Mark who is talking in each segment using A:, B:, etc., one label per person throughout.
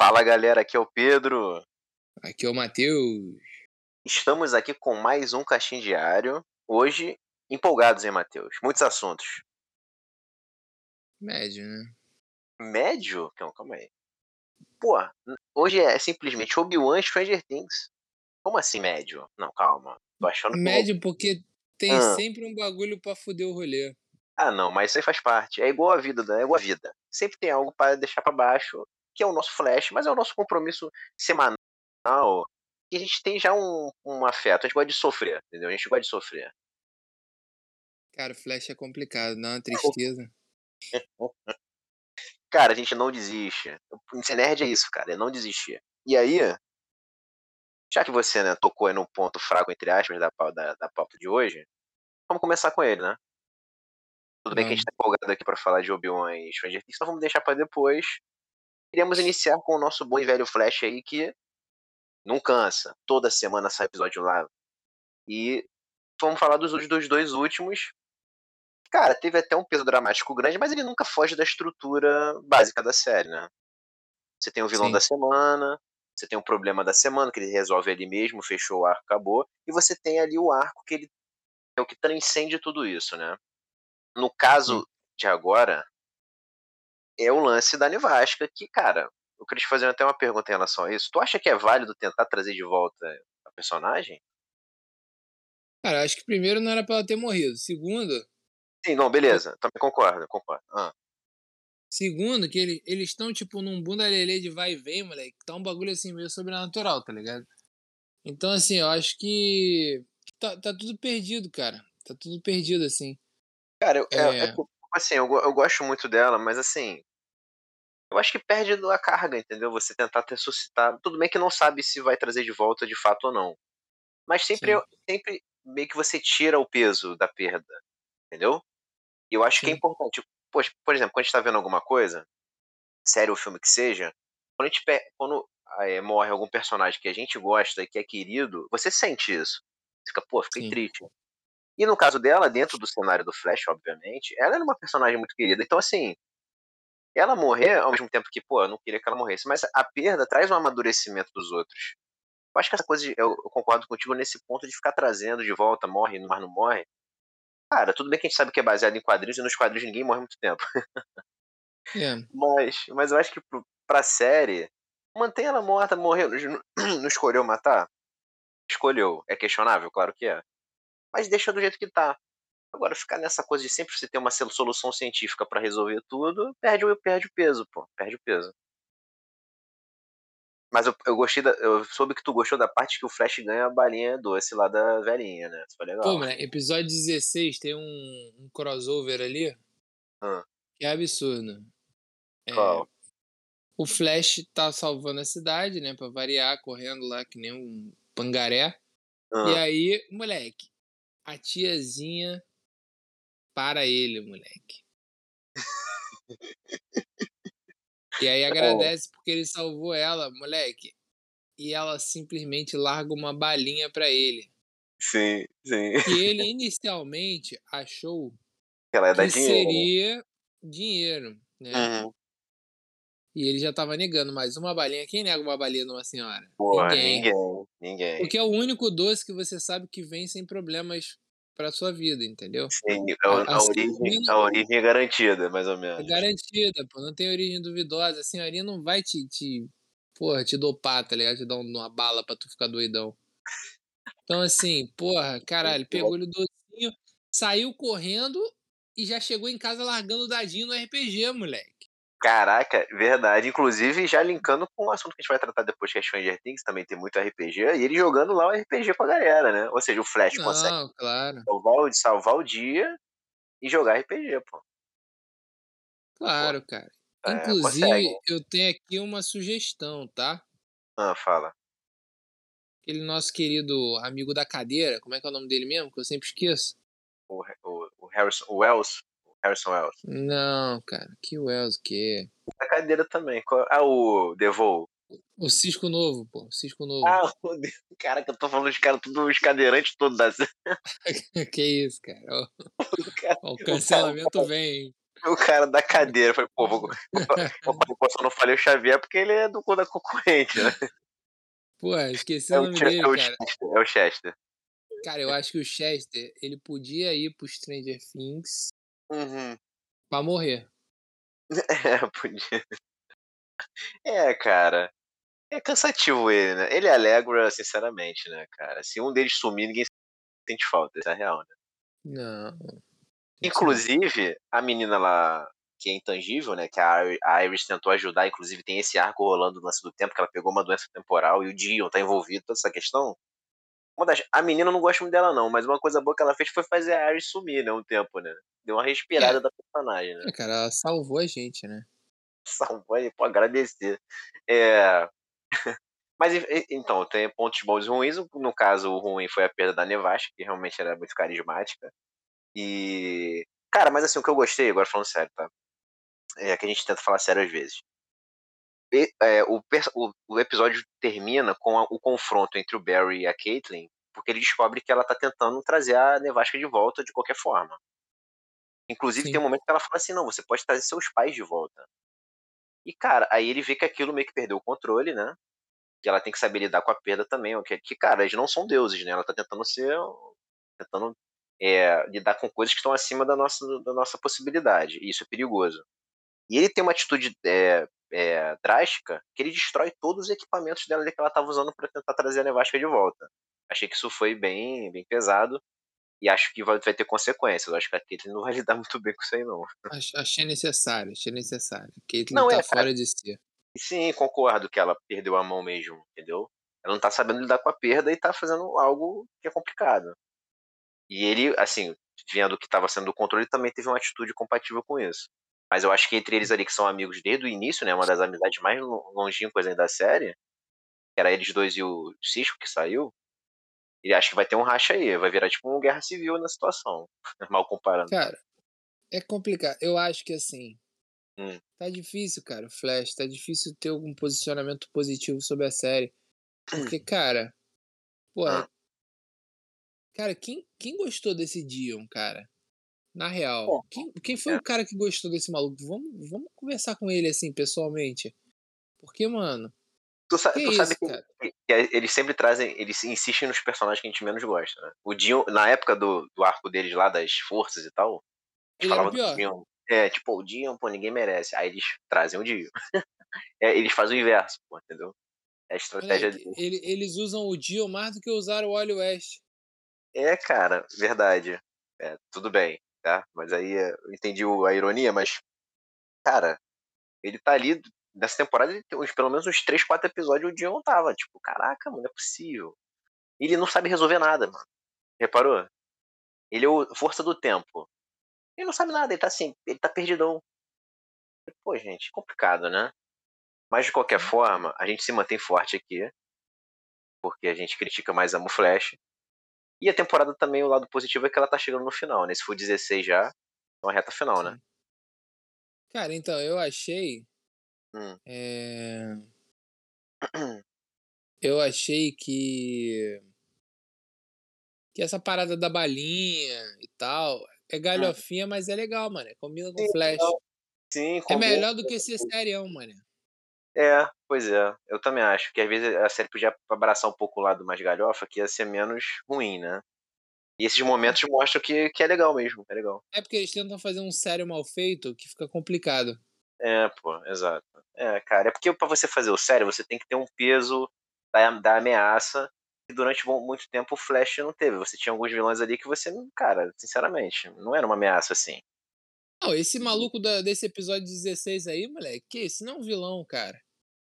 A: Fala galera, aqui é o Pedro.
B: Aqui é o Matheus.
A: Estamos aqui com mais um Caixinho Diário. Hoje, empolgados, hein, Matheus? Muitos assuntos.
B: Médio, né?
A: Médio? Calma, calma aí. Pô, hoje é simplesmente Obi-Wan Stranger Things. Como assim médio? Não, calma. Tô achando.
B: Médio porque tem
A: Ah.
B: sempre um bagulho pra fuder o rolê.
A: Ah, não, mas isso aí faz parte. É igual a vida, né? É igual a vida. Sempre tem algo para deixar pra baixo, que é o nosso flash, mas é o nosso compromisso semanal. E a gente tem já um, um afeto. A gente gosta de sofrer, entendeu? A gente gosta de sofrer.
B: Cara, Flash é complicado, dá uma tristeza.
A: Cara, a gente não desiste. Ser nerd é isso, cara, é não desistir. E aí, já que você né, tocou aí no ponto fraco, entre aspas, da, da, da pauta de hoje, vamos começar com ele, né? Tudo bem que a gente tá empolgado aqui pra falar de Obi-Wan e Stranger Things, então vamos deixar pra depois. Iremos iniciar com o nosso bom e velho Flash aí, que não cansa. Toda semana sai episódio lá. E vamos falar dos, dos dois últimos. Cara, teve até um peso dramático grande, mas ele nunca foge da estrutura básica da série, né? Você tem o vilão
B: Sim.
A: da semana, você tem o problema da semana, que ele resolve ali mesmo, fechou o arco, acabou. E você tem ali o arco que ele é o que transcende tudo isso, né? No caso de agora, é o lance da nevasca, que, cara, eu queria te fazer até uma pergunta em relação a isso. Tu acha que é válido tentar trazer de volta a personagem?
B: Cara, acho que primeiro não era pra ela ter morrido. Segundo,
A: Sim, não, beleza. Também concordo, concordo. Ah,
B: segundo que ele, eles estão, tipo, num bunda lelê de vai e vem, moleque. Tá um bagulho assim meio sobrenatural, tá ligado? Então, assim, eu acho que tá, tá tudo perdido, cara. Tá tudo perdido, assim.
A: Cara, eu, é,
B: É.
A: é assim, eu, eu gosto muito dela, mas assim. Eu acho que perde a carga, entendeu? Você tentar ressuscitar. Tudo bem que não sabe se vai trazer de volta de fato ou não. Mas sempre,
B: Sim.
A: sempre meio que você tira o peso da perda. Entendeu? E eu acho que é
B: Sim.
A: importante. Poxa, por exemplo, quando a gente tá vendo alguma coisa, série ou filme que seja, quando a gente quando eh, morre algum personagem que a gente gosta e que é querido, você sente isso. Fica, pô, fiquei
B: Sim.
A: triste. E no caso dela, dentro do cenário do Flash, obviamente, ela era uma personagem muito querida. Então, assim, ela morrer, ao mesmo tempo que, pô, eu não queria que ela morresse, mas a perda traz um amadurecimento dos outros. Eu acho que essa coisa, de, eu, eu concordo contigo nesse ponto de ficar trazendo de volta, morre, mas não morre. Cara, tudo bem que a gente sabe que é baseado em quadrinhos e nos quadrinhos ninguém morre muito tempo.
B: É.
A: Mas, mas eu acho que pro, pra série, mantém ela morta, morreu. Não, não escolheu matar? Escolheu. É questionável, claro que é. Mas deixa do jeito que tá. Agora, ficar nessa coisa de sempre você ter uma solu- solução científica pra resolver tudo, perde, o- perde o peso, pô. Perde o peso. Mas eu, eu gostei da. Eu soube que tu gostou da parte que o Flash ganha a balinha doce lá da velhinha, né? Isso foi legal.
B: Pô, moleque, episódio 16 tem um, um crossover ali que é absurdo. É,
A: Qual?
B: o Flash tá salvando a cidade, né? Pra variar, correndo lá que nem um pangaré. E aí, moleque, a tiazinha para ele, moleque. E aí agradece porque ele salvou ela, moleque. E ela simplesmente larga uma balinha pra ele.
A: sim, sim.
B: Que ele inicialmente achou
A: Ela
B: que
A: dinheiro. né?
B: seria dinheiro, né?
A: Uhum.
B: E ele já tava negando mais uma balinha. Quem nega uma balinha numa senhora?
A: Porra,
B: Ninguém.
A: ninguém. Ninguém.
B: Porque é o único doce que você sabe que vem sem problemas pra sua vida, entendeu?
A: Sim, a, a
B: A- a
A: origem,
B: senhorinha-
A: a origem é garantida, mais ou
B: É
A: menos.
B: garantida, pô. Não tem origem duvidosa. A senhorinha não vai te, te porra, te dopar, tá ligado? Te dar um- uma bala pra tu ficar doidão. Então, assim, porra, caralho, pegou-lhe o docinho, saiu correndo e já chegou em casa largando o dadinho no RPG, moleque.
A: Caraca, verdade. Inclusive, já linkando com o assunto que a gente vai tratar depois, que é Stranger Things, também tem muito RPG, e ele jogando lá o RPG com a galera, né? Ou seja, o Flash consegue
B: Não, claro,
A: salvar, o- salvar o dia e jogar RPG, pô.
B: claro, cara.
A: É,
B: Inclusive,
A: consegue.
B: eu tenho aqui uma sugestão, tá?
A: Ah, fala.
B: Aquele nosso querido amigo da cadeira, como é que é o nome dele mesmo? Que eu sempre esqueço.
A: O, o, o Harrison o Wells. O Harrison Wells.
B: Não, cara, que Wells, o quê?
A: A cadeira também. Ah, o Devol.
B: O Cisco Novo, pô, o Cisco Novo.
A: Ah, o De... cara, que eu tô falando dos caras, tudo os cadeirantes todos da
B: que isso, cara. Ó,
A: cara.
B: o cancelamento vem, hein?
A: o cara da cadeira. Falei, pô, vou, vou, só não falei o Xavier porque ele é do da concorrente, né?
B: Pô, esqueci é o nome o, dele, é
A: o
B: cara.
A: Chester, é o Chester.
B: Cara, eu acho que o Chester, ele podia ir pro Stranger Things
A: uhum.
B: pra morrer.
A: É, podia. É, cara. É cansativo ele, né? Ele é alegra, sinceramente, né, cara? Se um deles sumir, ninguém sente falta, isso é real, né?
B: Não.
A: Inclusive, a menina lá, que é intangível, né? Que a Iris tentou ajudar, inclusive tem esse arco rolando no lance do tempo, que ela pegou uma doença temporal e o Dion tá envolvido toda essa questão. Uma das, a menina não gosto muito dela, não, mas uma coisa boa que ela fez foi fazer a Iris sumir, né? Um tempo, né? Deu uma respirada é. da personagem, né?
B: É, cara, ela salvou a gente, né?
A: Salvou aí, pô, agradecer. É. Mas então, tem pontos bons e ruins. No caso, o ruim foi a perda da Nevasca, que realmente era muito carismática. E. Cara, mas assim, o que eu gostei, agora falando sério, tá? É que a gente tenta falar sério às vezes. É, o, o, o, episódio termina com a, o confronto entre o Barry e a Caitlyn, porque ele descobre que ela tá tentando trazer a Nevasca de volta de qualquer forma. Inclusive, Sim. tem um momento que ela fala assim: não, você pode trazer seus pais de volta. E, cara, aí ele vê que aquilo meio que perdeu o controle, né? que ela tem que saber lidar com a perda também. Que, que cara, eles não são deuses, né? Ela tá tentando ser. tentando é, lidar com coisas que estão acima da nossa, da nossa possibilidade. E isso é perigoso. E ele tem uma atitude é, é, drástica que ele destrói todos os equipamentos dela que ela estava usando para tentar trazer a nevasca de volta. Achei que isso foi bem, bem pesado e acho que vai, vai ter consequências. Eu acho que a Caitlyn não vai lidar muito bem com isso aí, não.
B: Achei necessário, achei necessário. Caitlyn não, tá é, fora de si.
A: Sim, concordo que ela perdeu a mão mesmo, entendeu? Ela não tá sabendo lidar com a perda e tá fazendo algo que é complicado. E ele, assim, vendo que estava sendo o controle, também teve uma atitude compatível com isso. Mas eu acho que entre eles ali, que são amigos desde o início, né? Uma das amizades mais longínquas da série, que era eles dois e o Cisco que saiu, e acho que vai ter um racha aí, vai virar tipo uma guerra civil na situação, mal comparando.
B: Cara, é complicado. Eu acho que assim,
A: Hum.
B: Tá difícil, cara, Flash. Tá difícil ter algum posicionamento positivo sobre a série. Porque, cara. Pô. Cara, quem, quem gostou desse Dion, cara? Na real. Quem, quem foi é. o cara que gostou desse maluco? Vamos, vamos conversar com ele, assim, pessoalmente. Porque, mano.
A: Tu, sa que tu sabe que, que, que, eles sempre trazem, eles insistem nos personagens que a gente menos gosta, né? O Dion, na época do, do arco deles lá, das forças e tal,
B: ele era pior.
A: Dion, é, tipo, o Dion, pô, ninguém merece. Aí eles trazem o Dion. é, eles fazem o inverso, pô, entendeu? É a estratégia
B: é, ele, Eles usam o Dion mais do que usaram o Wally West.
A: É, cara, verdade. É, tudo bem, tá? Mas aí é, eu entendi a ironia, mas, cara, ele tá ali, nessa temporada, ele tem uns, pelo menos uns 3, 4 episódios o Dion tava, tipo, caraca, mano, não é possível. Ele não sabe resolver nada, mano. Reparou? Ele é o força do tempo. Ele não sabe nada, ele tá assim, ele tá perdidão. Pô, gente, complicado, né? Mas de qualquer forma, a gente se mantém forte aqui. Porque a gente critica mais a Flash. E a temporada também, o lado positivo é que ela tá chegando no final, né? Se for 16 já, é uma reta final, né?
B: Cara, então, eu achei.
A: Hum.
B: É... Eu achei que. Que essa parada da balinha e tal é hum. galhofinha, mas é legal, mano. Combina com Sim, Flash.
A: Sim,
B: É melhor do que ser serião, mano.
A: É, pois é. Eu também acho que às vezes a série podia abraçar um pouco o lado mais galhofa, que ia ser menos ruim, né? E esses momentos mostram que, que é legal mesmo, é legal.
B: É porque eles tentam fazer um sério mal feito que fica complicado.
A: É, pô, exato. É, cara, é porque pra você fazer o sério, você tem que ter um peso da, da ameaça que durante muito tempo o Flash não teve. Você tinha alguns vilões ali que você, cara, sinceramente, não era uma ameaça assim.
B: Não, esse maluco da, desse episódio 16 aí, moleque, que esse não é um vilão, cara.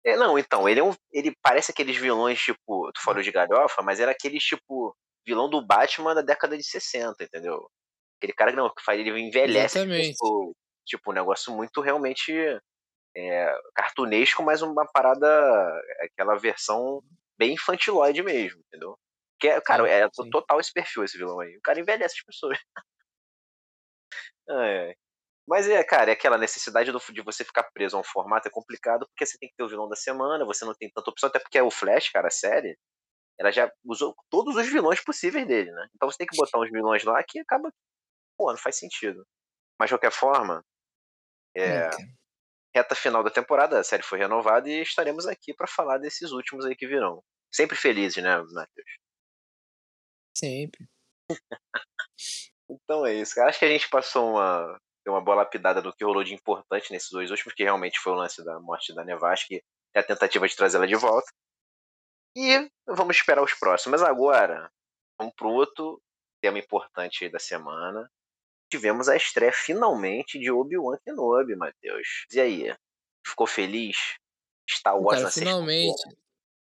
A: É, não, então, ele é um. Ele parece aqueles vilões, tipo, tu falou de galhofa, mas era aquele, tipo, vilão do Batman da década de 60, entendeu? Aquele cara que não, que faz, ele envelhece. Tipo, tipo, um negócio muito realmente é, cartunesco, mas uma parada. aquela versão bem infantiloide mesmo, entendeu? Que é, cara, é total esse perfil, esse vilão aí. O cara envelhece as pessoas. é. Mas é, cara, é aquela necessidade do, de você ficar preso a um formato é complicado, porque você tem que ter o vilão da semana, você não tem tanta opção, até porque é o Flash, cara, a série, ela já usou todos os vilões possíveis dele, né? Então você tem que botar uns vilões lá que acaba. Pô, não faz sentido. Mas de qualquer forma, É, reta final da temporada, a série foi renovada e estaremos aqui para falar desses últimos aí que virão. Sempre felizes, né, Matheus?
B: Sempre.
A: então é isso. Acho que a gente passou uma, uma boa lapidada do que rolou de importante nesses dois últimos, que realmente foi o lance da morte da Nevasca e a tentativa de trazê-la de volta. E vamos esperar os próximos. Mas agora, vamos para outro tema importante da semana. Tivemos a estreia finalmente de Obi-Wan Kenobi, Matheus. E aí? Ficou feliz? Star Wars
B: Cara,
A: na
B: finalmente.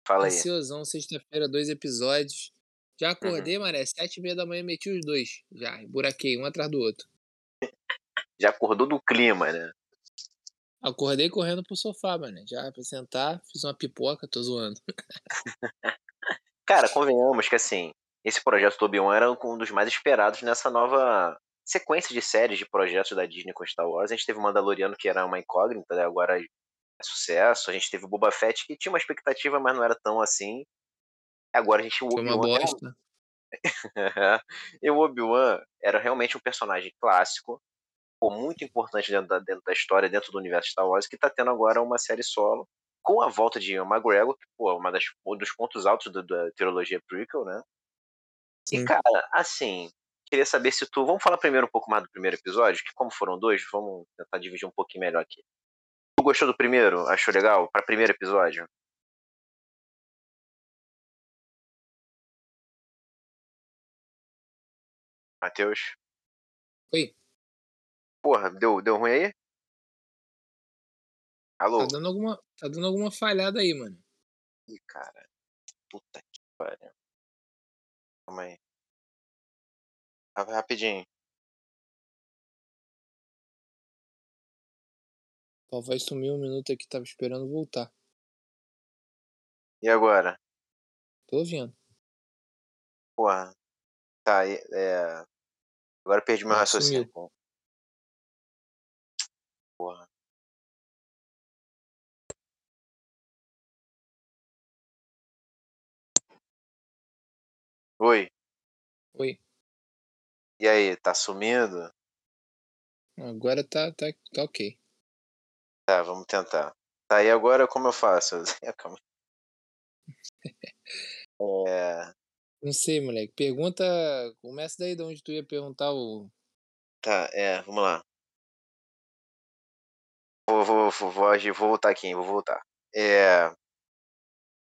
A: Fala aí.
B: Ansiosão, sexta-feira, dois episódios. Já
A: Uhum.
B: acordei, mané, sete e meia da manhã meti os dois. Já, buraquei, um atrás do outro.
A: Já acordou do clima, né?
B: Acordei correndo pro sofá, mané. Já pra sentar, fiz uma pipoca, tô zoando.
A: Cara, convenhamos que assim, esse projeto do Obi-Wan era um dos mais esperados nessa nova sequência de séries de projetos da Disney com Star Wars. A gente teve o Mandaloriano, que era uma incógnita, né? agora é sucesso. A gente teve o Boba Fett, que tinha uma expectativa, mas não era tão assim. Agora a gente o
B: Foi uma bosta.
A: e o Obi-Wan era realmente um personagem clássico, muito importante dentro da, dentro da história, dentro do universo Star Wars, que tá tendo agora uma série solo, com a volta de Ian McGregor, que pô, é uma das, um dos pontos altos da, da trilogia prequel, né? E,
B: Sim.
A: cara, assim, queria saber se tu. Vamos falar primeiro um pouco mais do primeiro episódio, que como foram dois, vamos tentar dividir um pouquinho melhor aqui. Tu gostou do primeiro? Achou legal? Pra primeiro episódio? Matheus?
B: Oi,
A: Porra, deu, deu ruim aí? Alô?
B: tá dando alguma, tá dando alguma falhada aí, mano.
A: Ih, cara. Puta que pariu. Calma aí. Rapidinho.
B: Ó, vai sumir um minuto aqui, tava esperando voltar.
A: E agora?
B: Tô ouvindo.
A: Porra. Tá, é. Agora perdi meu
B: Ah,
A: raciocínio.
B: sumiu.
A: Porra. Oi.
B: Oi.
A: E aí, tá sumindo?
B: Agora tá, tá, tá ok.
A: Tá, vamos tentar. Tá, e agora como eu faço? Calma. É.
B: Não sei, moleque. Pergunta. Começa daí de onde tu ia perguntar o.
A: Tá, é, vamos lá. Vou, vou, vou, vou, voltar aqui, vou voltar. É...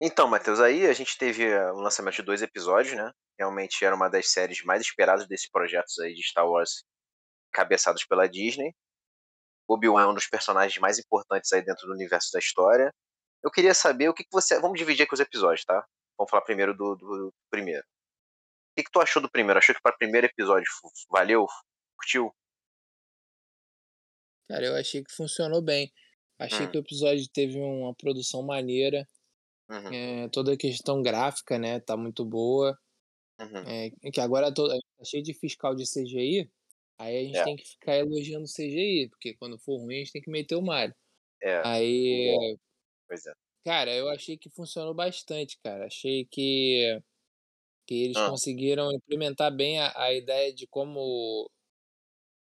A: Então, Matheus, aí a gente teve eh, o lançamento de dois episódios, né? Realmente era uma das séries mais esperadas desses projetos aí de Star Wars cabeçados pela Disney. Obi-Wan é um dos personagens mais importantes aí dentro do universo da história. Eu queria saber o que, que você. Vamos dividir aqui os episódios, tá? Vamos falar primeiro do, do primeiro. O que, que tu achou do primeiro? Achou que para o primeiro episódio valeu? Curtiu?
B: Cara, eu achei que funcionou bem. Achei
A: Hum.
B: que o episódio teve uma produção maneira.
A: Uhum,
B: É, toda a questão gráfica, né? Tá muito boa.
A: uhum.
B: É, que agora to- tá cheio de fiscal de CGI. Aí a gente
A: É.
B: tem que ficar elogiando o CGI, porque quando for ruim a gente tem que meter o malho.
A: É,
B: Aí,
A: pois é.
B: cara, eu achei que funcionou bastante, cara. Achei que, que eles
A: Ah.
B: conseguiram implementar bem a, a ideia de como,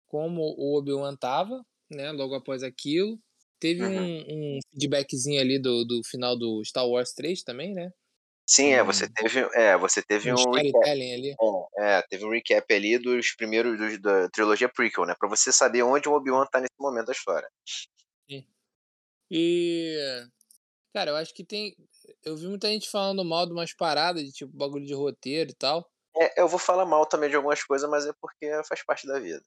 B: como o Obi-Wan tava, né? Logo após aquilo. Teve
A: Uhum.
B: um, um feedbackzinho ali do, do final do Star Wars 3 também, né?
A: Sim, é, você teve, é, você teve
B: Um
A: um recap,
B: ali.
A: é, é, teve um recap ali dos primeiros dos, da trilogia prequel, né? Pra você saber onde o Obi-Wan tá nesse momento da história.
B: E, cara, eu acho que tem. Eu vi muita gente falando mal de umas paradas, de tipo bagulho de roteiro e tal.
A: É, eu vou falar mal também de algumas coisas, mas é porque faz parte da vida.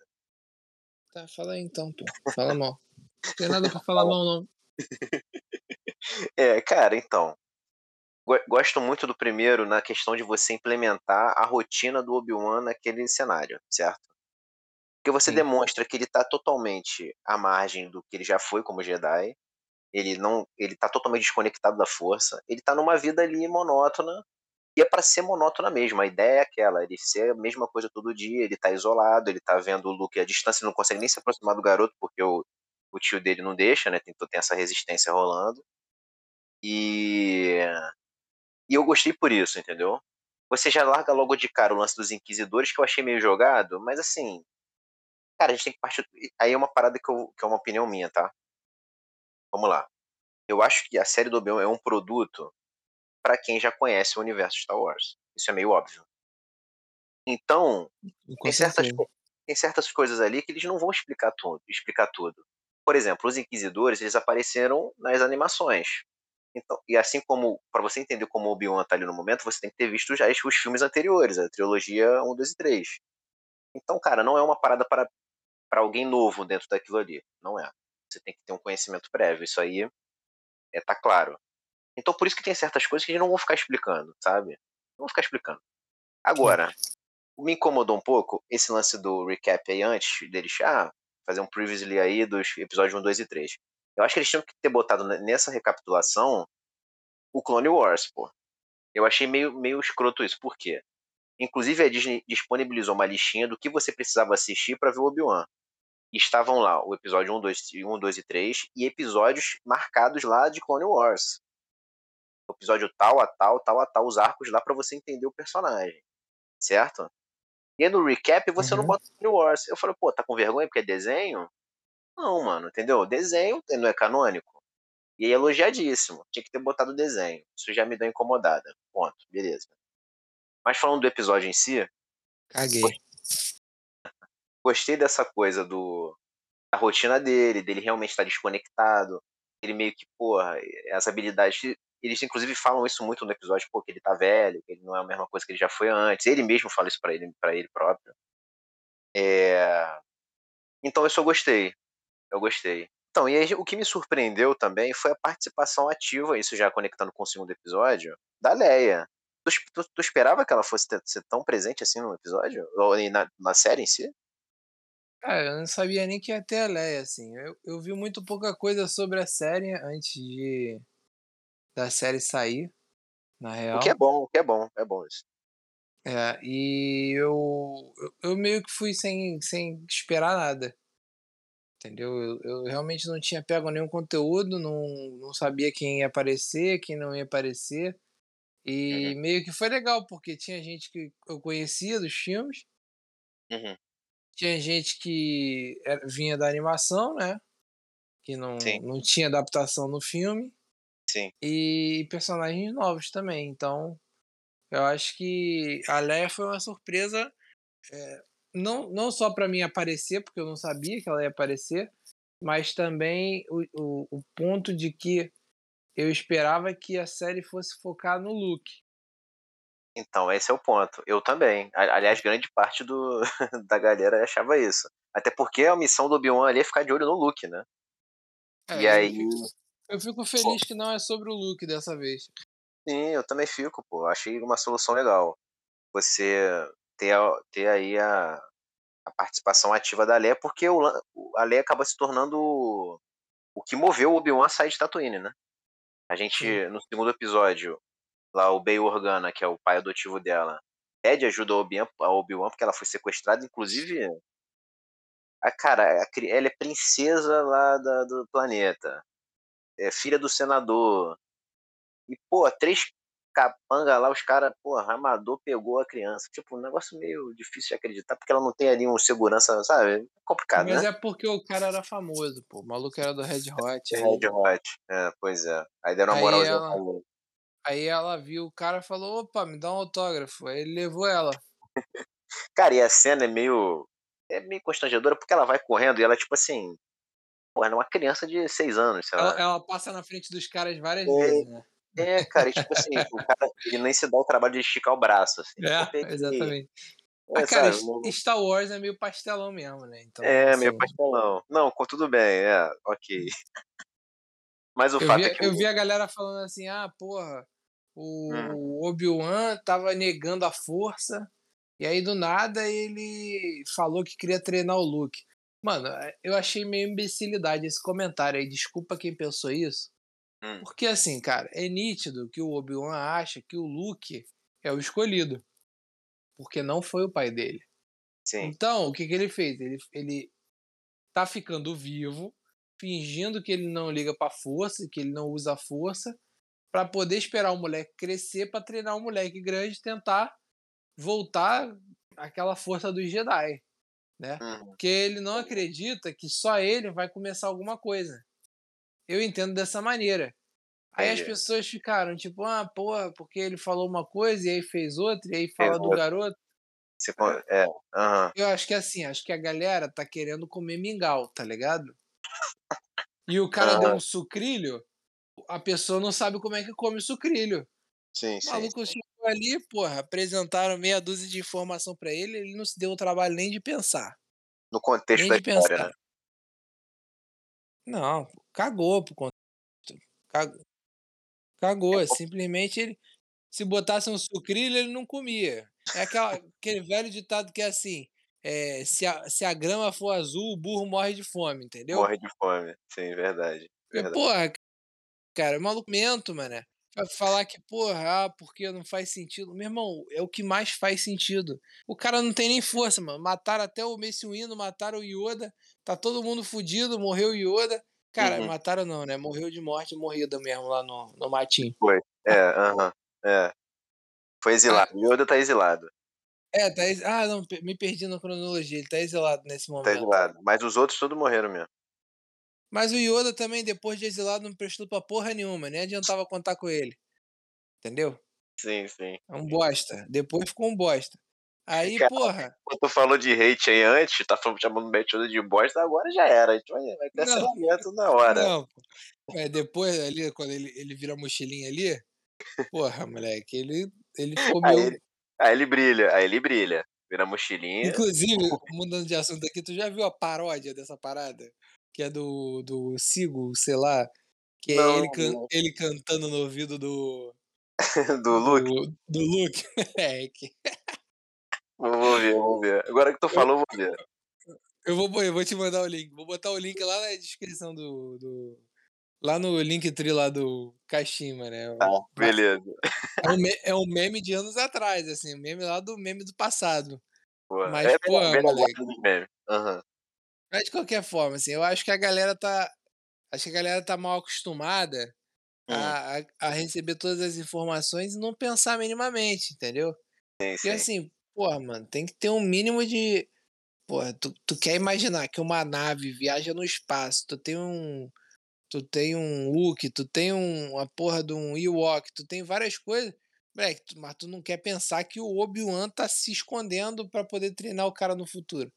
B: Tá, fala aí então, pô. Fala mal. Não tem nada pra falar mal, não.
A: É, cara, então. go- Gosto muito do primeiro na questão de você implementar a rotina do Obi-Wan naquele cenário, certo? Porque você
B: Sim.
A: demonstra que ele tá totalmente à margem do que ele já foi como Jedi. Ele não, ele tá totalmente desconectado da força. Ele tá numa vida ali monótona. E é pra ser monótona mesmo. A ideia é aquela, ele ser a mesma coisa todo dia, ele tá isolado, ele tá vendo o Luke à distância, não consegue nem se aproximar do garoto porque o, o tio dele não deixa, né? Tem, tem essa resistência rolando. E e eu gostei por isso, entendeu? Você já larga logo de cara o lance dos inquisidores que eu achei meio jogado, mas assim, Cara, a gente tem que partir. Aí é uma parada que, eu, que é uma opinião minha, tá? Vamos lá. Eu acho que a série do Obi-Wan é um produto para quem já conhece o universo Star Wars. Isso é meio óbvio. Então, tem certas, tem certas coisas ali que eles não vão explicar tudo, explicar tudo. Por exemplo, os Inquisidores, eles apareceram nas animações. Então, e assim como, para você entender como o Obi-Wan tá ali no momento, você tem que ter visto já os filmes anteriores, a trilogia 1, 2 e 3. Então, cara, não é uma parada para, para alguém novo dentro daquilo ali. Não é. Você tem que ter um conhecimento prévio. Isso aí é, tá claro. Então, por isso que tem certas coisas que eles não vão ficar explicando, sabe? Não vão ficar explicando. Agora, me incomodou um pouco esse lance do recap aí antes deles ah, fazer um previously aí dos episódios 1, 2 e 3. Eu acho que eles tinham que ter botado nessa recapitulação o Clone Wars, pô. Eu achei meio, meio escroto isso. Por quê? Inclusive, a Disney disponibilizou uma listinha do que você precisava assistir para ver o Obi-Wan. Estavam lá o episódio 1 2, 1, 2 e 3 e episódios marcados lá de Clone Wars. O episódio tal a tal, tal a tal, os arcos lá para você entender o personagem. Certo? E aí no recap você uhum. não bota Clone Wars. Eu falei, pô, tá com vergonha porque é desenho? Não, mano, entendeu? Desenho não é canônico. E aí elogiadíssimo. Tinha que ter botado desenho. Isso já me deu incomodada. Ponto. Beleza. Mas falando do episódio em si.
B: Caguei.
A: Gostei dessa coisa do. da rotina dele, dele realmente estar desconectado. Ele meio que, porra, as habilidades. Eles inclusive falam isso muito no episódio, pô, que ele tá velho, que ele não é a mesma coisa que ele já foi antes. Ele mesmo fala isso pra ele, pra ele próprio. É... Então isso eu gostei. Eu gostei. Então, e aí, o que me surpreendeu também foi a participação ativa, isso já conectando com o segundo episódio, da Leia. Tu, tu, tu esperava que ela fosse ter, ser tão presente assim no episódio? Ou na, na série em si?
B: Cara, eu não sabia nem que ia ter a Leia, assim. Eu, eu vi muito pouca coisa sobre a série antes de da série sair, na real.
A: O que é bom, o que é bom, é bom isso.
B: É, e eu, eu, meio que fui sem, sem esperar nada. Entendeu? Eu, eu realmente não tinha pego nenhum conteúdo, não, não sabia quem ia aparecer, quem não ia aparecer. E uhum. meio que foi legal, porque tinha gente que eu conhecia dos filmes.
A: Uhum.
B: Tinha gente que era, vinha da animação, né? Que não, não tinha adaptação no filme.
A: Sim.
B: E personagens novos também. Então, eu acho que a Leia foi uma surpresa. É, não, não só para mim aparecer, porque eu não sabia que ela ia aparecer, mas também o, o, o ponto de que eu esperava que a série fosse focar no Luke.
A: Então, esse é o ponto. Eu também. Aliás, grande parte do, da galera achava isso. Até porque a missão do Obi-Wan ali é ficar de olho no Luke, né?
B: É, e aí. Eu fico, feliz pô. que não é sobre o Luke dessa vez.
A: Sim, eu também fico, pô. Achei uma solução legal. Você ter, ter aí a, a participação ativa da Leia, porque o, a Leia acaba se tornando o, o que moveu o Obi-Wan a sair de Tatooine, né? A gente, Sim. no segundo episódio, lá o Bail Organa, que é o pai adotivo dela, pede ajuda ao Obi-Wan porque ela foi sequestrada, inclusive a cara, a, ela é princesa lá da, do planeta, é filha do senador. E, pô, três capanga lá, os caras, porra, Amador pegou a criança. Tipo, um negócio meio difícil de acreditar, porque ela não tem ali um segurança, sabe? É complicado,
B: Mas
A: né?
B: é porque o cara era famoso, pô. O maluco era do Red Hot.
A: Aí... Red Hot, é, pois é. Aí deram uma moralzinha ela...
B: Aí ela viu o cara e falou, opa, me dá um autógrafo. Aí ele levou ela.
A: cara, e a cena é meio. É meio constrangedora porque ela vai correndo e ela, tipo assim. Pô, é uma criança de seis anos, sei
B: lá. Ela, ela passa na frente dos caras várias é... vezes, né?
A: É, cara, e, tipo assim, o cara ele nem se dá o trabalho de esticar o braço. Assim,
B: é, exatamente. É, ah, cara, sabe, Star Wars é meio pastelão mesmo, né? Então,
A: é, assim... meio pastelão. Não, tudo bem, é, ok. Mas o
B: eu
A: fato
B: vi,
A: é que.
B: Eu vi a galera falando assim, ah, porra, o hum. Obi-Wan tava negando a força, e aí do nada ele falou que queria treinar o Luke. Mano, eu achei meio imbecilidade esse comentário aí. Desculpa quem pensou isso.
A: Hum.
B: Porque assim, cara, é nítido que o Obi-Wan acha que o Luke é o escolhido. Porque não foi o pai dele.
A: Sim.
B: Então, o que, que ele fez? Ele, ele tá ficando vivo, fingindo que ele não liga pra força, que ele não usa a força, para poder esperar o moleque crescer para treinar o moleque grande tentar voltar aquela força dos Jedi. Né?
A: Uhum.
B: Porque ele não acredita que só ele vai começar alguma coisa. Eu entendo dessa maneira. Aí as pessoas ficaram tipo, ah, porra, porque ele falou uma coisa e aí fez outra, e aí fala do garoto.
A: Você con é, aham.
B: Eu acho que assim, acho que a galera tá querendo comer mingau, tá ligado? E o cara deu
A: Aham.
B: um sucrilho, a pessoa não sabe como é que come sucrilho.
A: Sim,
B: O maluco
A: sim.
B: Ali, porra, apresentaram meia dúzia de informação pra ele, ele não se deu o trabalho nem de pensar.
A: No contexto
B: Nem
A: da história,
B: pensar.
A: né.
B: Não, cagou pro contexto. Ca cagou,
A: É por
B: simplesmente ele se botasse um sucrilho, ele não comia. É aquela aquele velho ditado que é assim, eh, se a se a grama for azul, o burro morre de fome, entendeu?
A: Morre de fome. Sim, verdade, verdade.
B: porra, cara, maluco mento, mané. Vai falar que, porra, ah, porque não faz sentido. Meu irmão, é o que mais faz sentido. O cara não tem nem força, mano. Mataram até o Mace Windu, mataram o Yoda, tá todo mundo fudido, morreu o Yoda. Cara,
A: Uhum.
B: mataram não, né, morreu de morte morrida mesmo lá no no matinho.
A: Foi. É, aham. É. Foi
B: Ah
A: exilado. Yoda tá exilado.
B: É, tá ex ah, não, me perdi na cronologia, ele tá exilado nesse
A: Tá
B: momento.
A: exilado. Mas os outros tudo morreram mesmo.
B: Mas o Yoda também, depois de exilado, não prestou pra porra nenhuma, nem adiantava contar com ele. Entendeu?
A: Sim, sim.
B: É um bosta. Depois ficou um bosta. Aí,
A: Cara,
B: porra
A: tu falou de hate aí antes, tá chamando o Matt de bosta, agora já era. A gente vai vai
B: Não.
A: cancelamento na hora.
B: Não. É, depois ali, quando ele ele vira a mochilinha ali, porra, moleque, ele ele ficou
A: Aí aí ele brilha, aí ele brilha. Vira a mochilinha.
B: Inclusive, mudando de assunto aqui, tu já viu a paródia dessa parada? Que é do do Sigel, sei lá, que é
A: Não,
B: ele can ele cantando no ouvido do
A: Do Luke?
B: do do Luke. É, que
A: Vou ver, vou ver. Agora que tu falou, vou ver.
B: eu vou eu vou te mandar o link. Vou botar o link lá na descrição do do lá no Linktree lá do Kashima, né, o
A: beleza.
B: é um me é um meme de anos atrás, assim, um meme lá do meme do passado.
A: Boa.
B: Mas,
A: É bem legal
B: moleque
A: aqueles memes.
B: Mas de qualquer forma, assim, eu acho que a galera tá acho que a galera tá mal acostumada
A: Hum.
B: a a a receber todas as informações e não pensar minimamente, entendeu?
A: Sim,
B: Porque
A: sim.
B: assim, porra, mano, tem que ter um mínimo de porra, tu tu quer imaginar que uma nave viaja no espaço, tu tem um tu tem um Wookie, tu tem um a porra de um Ewok, tu tem várias coisas, moleque, mas tu não quer pensar que o Obi-Wan tá se escondendo pra poder treinar o cara no futuro.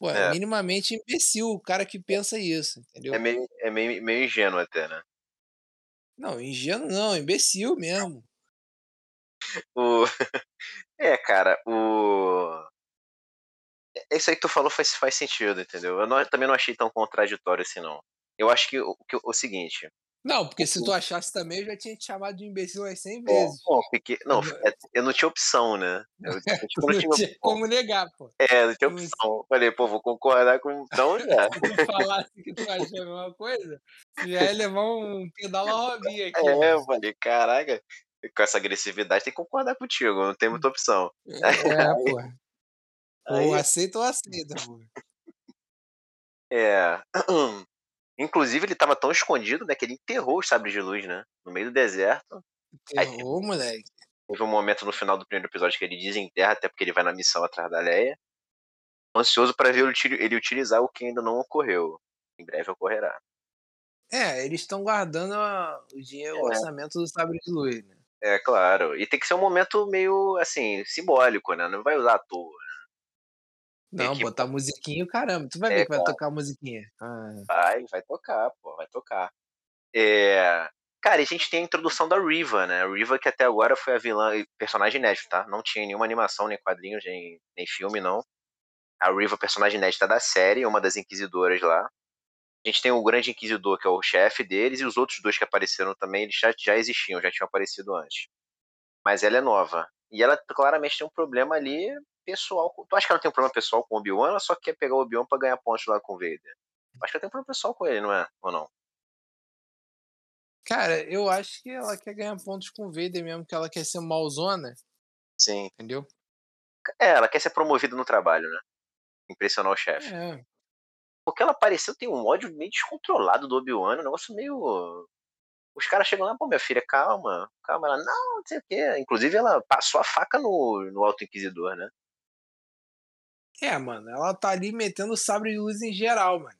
B: Pô, é
A: É.
B: minimamente imbecil o cara que pensa isso,
A: É
B: entendeu?
A: meio é meio meio ingênuo até, né.
B: Não, ingênuo não, imbecil mesmo.
A: O é, cara, o é isso aí que tu falou faz faz sentido, entendeu. Eu não também não achei tão contraditório assim não. Eu acho que o que o seguinte
B: Não, porque se tu achasse também, eu já tinha te chamado de imbecil umas 100
A: É,
B: vezes.
A: não, porque não,
B: Eu não
A: eh, eu não tinha opção, né. Eu não
B: não
A: tinha
B: como negar, pô.
A: É, não tinha
B: não
A: opção. Falei: "Pô, vou concordar com então já".
B: Se tu falasse que tu achou a mesma coisa, já ia levar um pedal à Robinha aqui,
A: É, eu falei: "Caraca, com essa agressividade tem que concordar contigo, não tem muita opção".
B: É, porra. Ou
A: Aí
B: aceita ou aceita, pô.
A: É. Inclusive ele estava tão escondido, né, que ele enterrou os sabres de luz, né, no meio do deserto. Aí
B: Enterrou, moleque.
A: teve um momento no final do primeiro episódio que ele desenterra, até porque ele vai na missão atrás da Leia. Ansioso pra ver ele uti ele utilizar o que ainda não ocorreu. Em breve ocorrerá.
B: É, eles estão guardando a o dinheiro o
A: É.
B: orçamento do sabre de luz, né.
A: É, claro. E tem que ser um momento meio, assim, simbólico, né, não vai usar à toa, né.
B: Não,
A: que
B: botar musiquinha caramba. Tu vai
A: É,
B: ver que vai tocar a musiquinha. Ah.
A: Vai, vai tocar, pô, vai tocar. Eh, cara, e a gente tem a introdução da Riva, né, a Riva que até agora foi a vilã personagem inédito, tá, não tinha nenhuma animação, nem quadrinhos, nem nem filme não. A Riva, personagem inédita da série, uma das inquisidoras lá. A gente tem o Grande Inquisidor, que é o chefe deles, e os outros 2 que apareceram também, eles já já existiam, já tinham aparecido antes. Mas ela é nova. E ela claramente tem um problema ali pessoal com tu acha que ela tem um problema pessoal com o Obi-Wan ela só quer pegar o Obi-Wan pra ganhar pontos lá com o Vader? Acho que ela tem um problema pessoal com ele, não é? Ou não?
B: Cara, eu acho que ela quer ganhar pontos com o Vader mesmo, que ela quer ser malzona.
A: Sim.
B: Entendeu?
A: É, ela quer ser promovida no trabalho, né. Impressionar o chefe.
B: É.
A: Porque ela pareceu ter um ódio meio descontrolado do Obi-Wan, um negócio meio os caras chegam lá: "Pô, minha filha, calma, calma", ela: "Não, não sei o quê". Inclusive ela passou a faca no no Alto Inquisidor, né.
B: É, mano, ela tá ali metendo sabre de luz em geral, mano.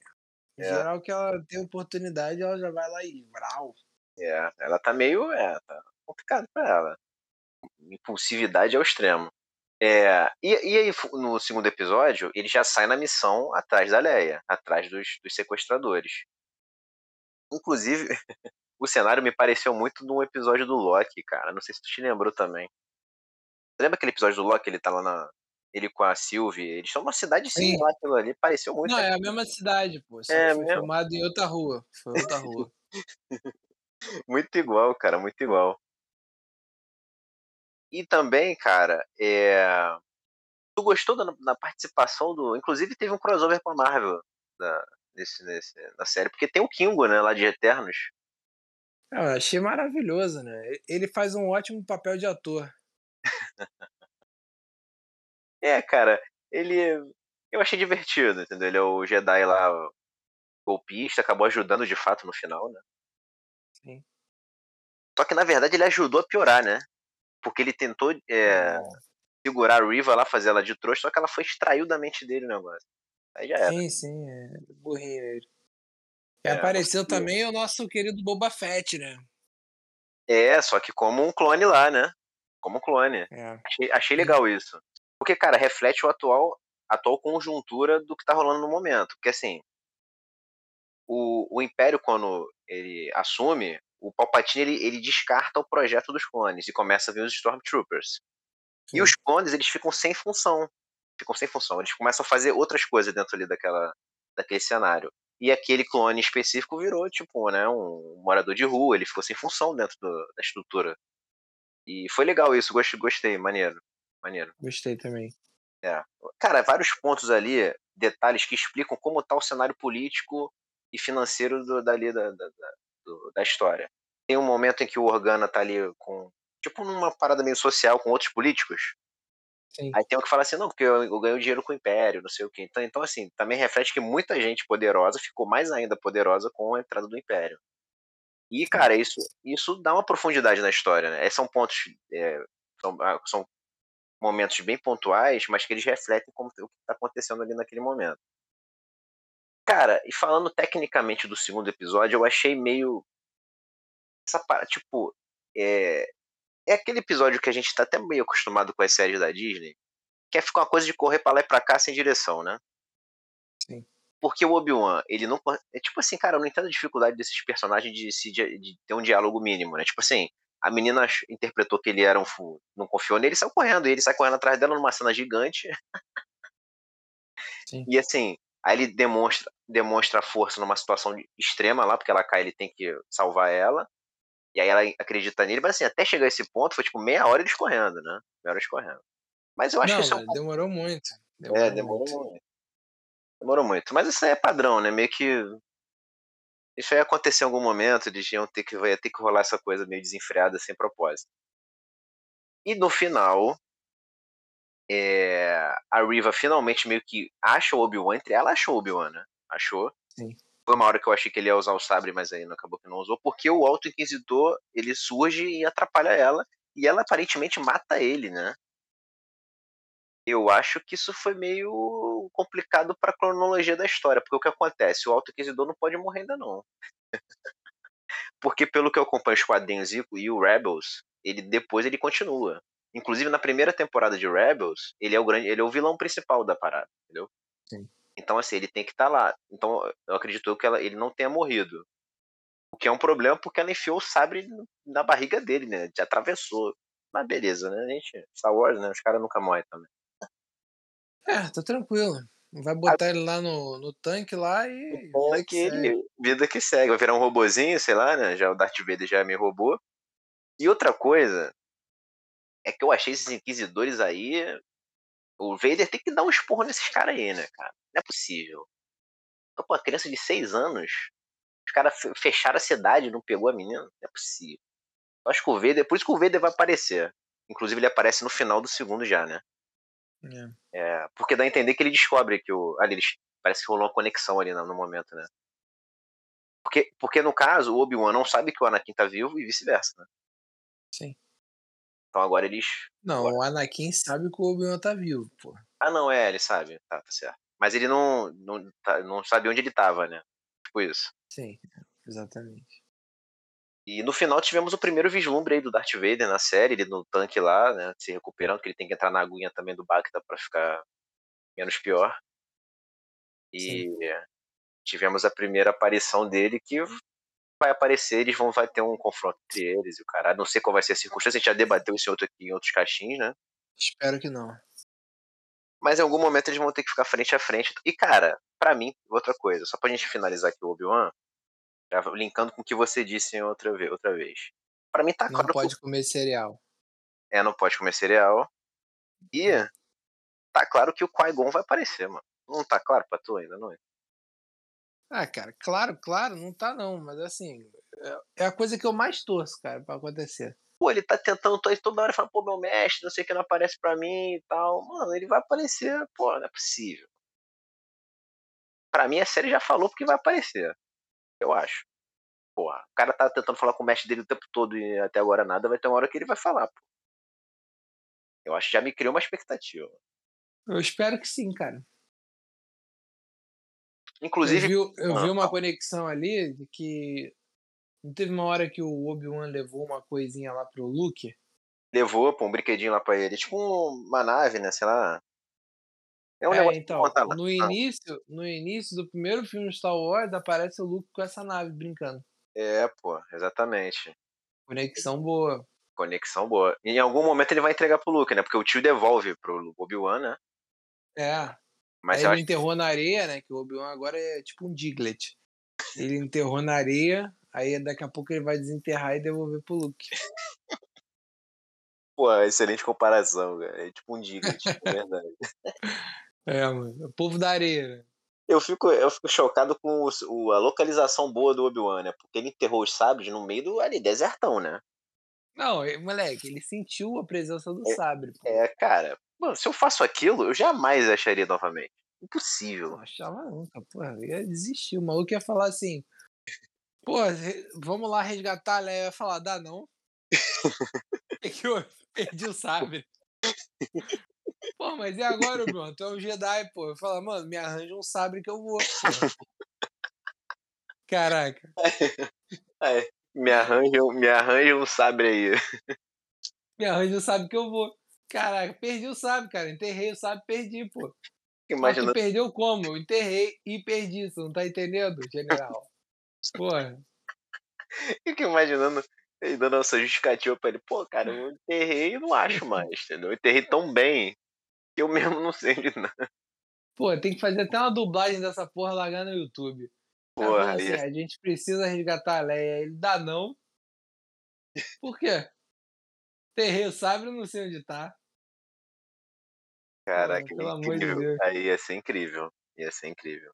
B: Em
A: É.
B: geral que ela tem oportunidade, ela já vai lá e vral.
A: É, ela tá meio. É, tá complicado pra ela. Impulsividade ao extremo. É, e, e aí, no segundo episódio, ele já sai na missão atrás da Leia, atrás dos, dos sequestradores. Inclusive, o cenário me pareceu muito num episódio do Loki, cara. Não sei se tu te lembrou também. Lembra aquele episódio do Loki? Ele tá lá na. Ele com a Sylvie. Eles estão numa cidade
B: Sim.
A: similar aquilo ali. Pareceu muito.
B: Não, é a mesma cidade, pô. Só
A: É
B: foi
A: mesmo?
B: filmado em outra rua. Foi outra rua.
A: Muito igual, cara, muito igual. E também, cara, é... tu gostou da, da participação do. Inclusive teve um crossover com a Marvel na, nesse, nesse, na série, porque tem o Kingo, né, lá de Eternos.
B: Ah, eu achei maravilhoso, né? Ele faz um ótimo papel de ator.
A: É, cara, ele. Eu achei divertido, entendeu? Ele é o Jedi lá, o golpista, acabou ajudando de fato no final, né?
B: Sim.
A: Só que na verdade ele ajudou a piorar, né? Porque ele tentou é, segurar a Riva lá, fazer ela de trouxa, só que ela foi extraiu da mente dele o negócio. Aí já era.
B: Sim, sim, é burrinho ele.
A: É,
B: apareceu
A: não
B: também o nosso querido Boba Fett, né?
A: É, só que como um clone lá, né? Como um clone.
B: É.
A: Achei, achei legal isso. Porque, cara, reflete o atual, atual conjuntura do que tá rolando no momento. Porque, assim, o, o Império, quando ele assume, o Palpatine, ele, ele descarta o projeto dos clones e começa a vir os Stormtroopers. E
B: Sim.
A: os clones, eles ficam sem função. Ficam sem função. Eles começam a fazer outras coisas dentro ali daquela, daquele cenário. E aquele clone específico virou, tipo, né, um morador de rua. Ele ficou sem função dentro do- da estrutura. E foi legal isso. Gostei, gostei. Maneiro. Maneiro.
B: Gostei também.
A: É. Cara, vários pontos ali, detalhes que explicam como está o cenário político e financeiro do, dali da, da, da, do- da história. Tem um momento em que o Organa tá ali com. Tipo, numa parada meio social com outros políticos.
B: Sim.
A: Aí tem um que fala assim, não, porque eu, eu ganho dinheiro com o Império, não sei o quê. Então, então, assim, também reflete que muita gente poderosa ficou mais ainda poderosa com a entrada do Império. E, cara, isso, isso dá uma profundidade na história, né? Esses são pontos. é, são, ah, são momentos bem pontuais, mas que eles refletem como, o que está acontecendo ali naquele momento. Cara, e falando tecnicamente do segundo episódio, eu achei meio. Essa parada, tipo. É, é aquele episódio que a gente tá até meio acostumado com as séries da Disney, que é ficar uma coisa de correr pra lá e pra cá sem direção, né?
B: Sim.
A: Porque o Obi-Wan, ele não. É tipo assim, cara, eu não entendo a dificuldade desses personagens de, se, de ter um diálogo mínimo, né? Tipo assim, a menina interpretou que ele era um. fu- não confiou nele saiu correndo. E ele sai correndo atrás dela numa cena gigante.
B: Sim.
A: E assim, aí ele demonstra, demonstra a força numa situação extrema lá, porque ela cai, ele tem que salvar ela. E aí ela acredita nele, mas assim, até chegar a esse ponto foi tipo meia hora eles correndo, né? Meia hora eles correndo. Mas eu acho
B: Não,
A: que isso é um
B: demorou muito.
A: é,
B: Demorou
A: demorou
B: muito.
A: muito. Demorou muito. Mas isso aí é padrão, né? Meio que. Isso ia acontecer em algum momento, eles iam ter que, vai ter que rolar essa coisa meio desenfreada sem propósito. E no final, é, a Riva finalmente meio que acha o Obi-Wan, entre ela achou o Obi-Wan, né? Achou.
B: Sim.
A: Foi uma hora que eu achei que ele ia usar o sabre, mas aí não acabou que não usou, porque o Alto Inquisidor ele surge e atrapalha ela, e ela aparentemente mata ele, né? Eu acho que isso foi meio complicado para a cronologia da história, porque o que acontece? O Alto Inquisidor não pode morrer ainda não. porque pelo que eu acompanho os quadrinhos e, e o Rebels, ele depois ele continua. Inclusive na primeira temporada de Rebels, ele é o grande, ele é o vilão principal da parada, entendeu?
B: Sim.
A: Então assim, ele tem que estar lá. Então eu acredito que ela, ele não tenha morrido. O que é um problema porque ela enfiou o sabre na barriga dele, né? Já atravessou. Mas beleza, né? A gente, Star Wars, né? Os caras nunca morrem também.
B: É, tá tranquilo. Vai botar ele lá no, no tanque lá e. Vai
A: é
B: que
A: ele, vida que segue, vai virar um robozinho, sei lá, né? Já o Darth Vader já é meio robô. E outra coisa é que eu achei esses inquisidores aí. O Vader tem que dar um esporro nesses caras aí, né, cara? Não é possível. Então, pô, uma criança de 6 anos, os caras fe- fecharam a cidade e não pegou a menina? Não é possível. Eu acho que o Vader, por isso que o Vader vai aparecer. Inclusive, ele aparece no final do segundo já, né?
B: É.
A: É, porque dá a entender que ele descobre que o. Ali, eles, parece que rolou uma conexão ali no, no momento, né? Porque, porque no caso, o Obi-Wan não sabe que o Anakin tá vivo e vice-versa, né?
B: Sim.
A: Então agora eles.
B: Não, o Anakin sabe que o Obi-Wan tá vivo, pô.
A: Ah, não, é, ele sabe. Tá, tá certo. Mas ele não, não, tá, não sabia onde ele tava, né? Tipo isso.
B: Sim, exatamente.
A: E no final tivemos o primeiro vislumbre aí do Darth Vader na série, ele no tanque lá, né? Se recuperando, que ele tem que entrar na aguinha também do Bacta pra ficar menos pior. E
B: Sim.
A: tivemos a primeira aparição dele que vai aparecer, eles vão vai ter um confronto entre eles e o cara. Não sei qual vai ser a circunstância, a gente já debateu isso outro, em outros caixinhos, né?
B: Espero que não.
A: Mas em algum momento eles vão ter que ficar frente a frente. E, cara, para mim, outra coisa, só pra gente finalizar aqui o Obi-Wan, linkando com o que você disse outra, vez, outra vez. Pra mim tá
B: Não
A: claro.
B: pode comer cereal.
A: É, não pode comer cereal. E
B: É.
A: tá claro que o Qui-Gon vai aparecer, mano. Não tá claro pra tu ainda, não é?
B: Ah, cara, claro, claro, não tá não, mas assim, é- é a coisa que eu mais torço, cara, pra acontecer.
A: Pô, ele tá tentando toda hora falando, pô, meu mestre, não sei o que não aparece pra mim e tal. Mano, ele vai aparecer, pô, não é possível. Pra mim a série já falou porque vai aparecer. Eu acho. Porra, o cara tá tentando falar com o mestre dele o tempo todo e até agora nada, vai ter uma hora que ele vai falar, pô. Eu acho que já me criou uma expectativa.
B: Eu espero que sim, cara.
A: Inclusive,
B: eu vi, eu
A: Ah,
B: vi uma conexão ali de que não teve uma hora que o Obi-Wan levou uma coisinha lá pro Luke.
A: levou pô, um brinquedinho lá pra ele. Tipo uma nave, né? Sei lá. É um
B: É, então, no início, no início do primeiro filme Star Wars aparece o Luke com essa nave brincando.
A: É, pô, exatamente.
B: Conexão boa.
A: Conexão boa. E em algum momento ele vai entregar pro Luke, né? Porque o tio devolve pro Obi-Wan, né?
B: É.
A: Mas
B: ele
A: acho
B: enterrou na areia, né? Que o Obi-Wan agora é tipo um Diglett. Ele enterrou na areia, aí daqui a pouco ele vai desenterrar e devolver pro Luke.
A: Pô, excelente comparação, cara. É tipo um Diglett, é verdade.
B: É, mano. O povo da areia, né?
A: Eu fico, eu fico chocado com o- o- a localização boa do Obi-Wan, né? Porque ele enterrou os sabres no meio do ali, desertão, né?
B: Não, moleque, ele sentiu a presença do
A: É-
B: sabre. Pô.
A: É, cara, mano, se eu faço aquilo, eu jamais acharia novamente. Impossível.
B: Não achava nunca, porra. Ia desistir. O maluco ia falar assim: pô, vamos lá resgatar a Leia. Ia falar: dá não. É que eu perdi o sabre. Pô, mas e agora, Bruno? Tu é um Jedi, pô. Eu falo, mano, me arranja um sabre que eu vou. porra." Caraca.
A: É, me arranja, me arranja um sabre aí.
B: Me arranja um sabre que eu vou. Caraca, perdi o sabre, cara. Enterrei o sabre, perdi, pô.
A: Imaginando,
B: perdeu como? Eu enterrei e perdi. Você não tá entendendo, general? Porra.
A: fico imaginando ele dando essa justificativa pra ele. Pô, cara, eu enterrei e não acho mais, entendeu? Eu enterrei tão bem eu mesmo não sei de nada.
B: Pô, tem que fazer até uma dublagem dessa porra largar no YouTube. Cara
A: Porra,
B: assim,
A: ia-
B: a gente precisa resgatar a Leia. Ele dá não. Por quê? Enterrei o sabre e não sei onde tá.
A: Caraca,
B: pelo amor de
A: incrível.
B: Deus.
A: Aí ia ser incrível. Ia ser incrível.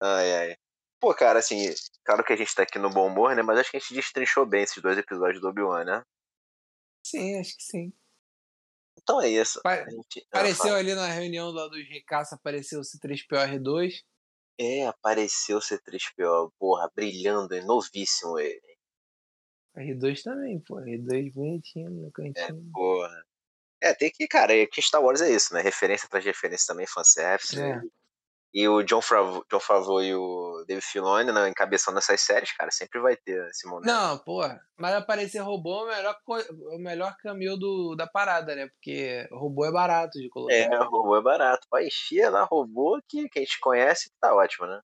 A: Ai, ai. Pô, cara, assim, claro que a gente tá aqui no bom humor, né? Mas acho que a gente destrinchou bem esses dois episódios do Obi-Wan, né?
B: Sim, acho que sim.
A: Então é isso.
B: Pa-
A: gente, ah,
B: Apareceu ali na reunião lá dos Recaça, apareceu o C3PO-R2.
A: É, apareceu o C3PO, porra, brilhando, é novíssimo ele.
B: R2 também, pô. R2 bonitinho no
A: É,
B: cantinho.
A: porra. É, tem que, cara, é que Star Wars é isso, né? Referência atrás de referência também, fanservice.
B: É.
A: E o John Favreau, John Favreau e o David Filoni, né, encabeçando essas séries, cara, sempre vai ter esse momento.
B: Não, porra. Mas aparecer robô é o melhor, o melhor caminho do, da parada, né? Porque robô é barato de colocar.
A: É, robô é barato. Vai encher lá robô que, que a gente conhece que tá ótimo, né?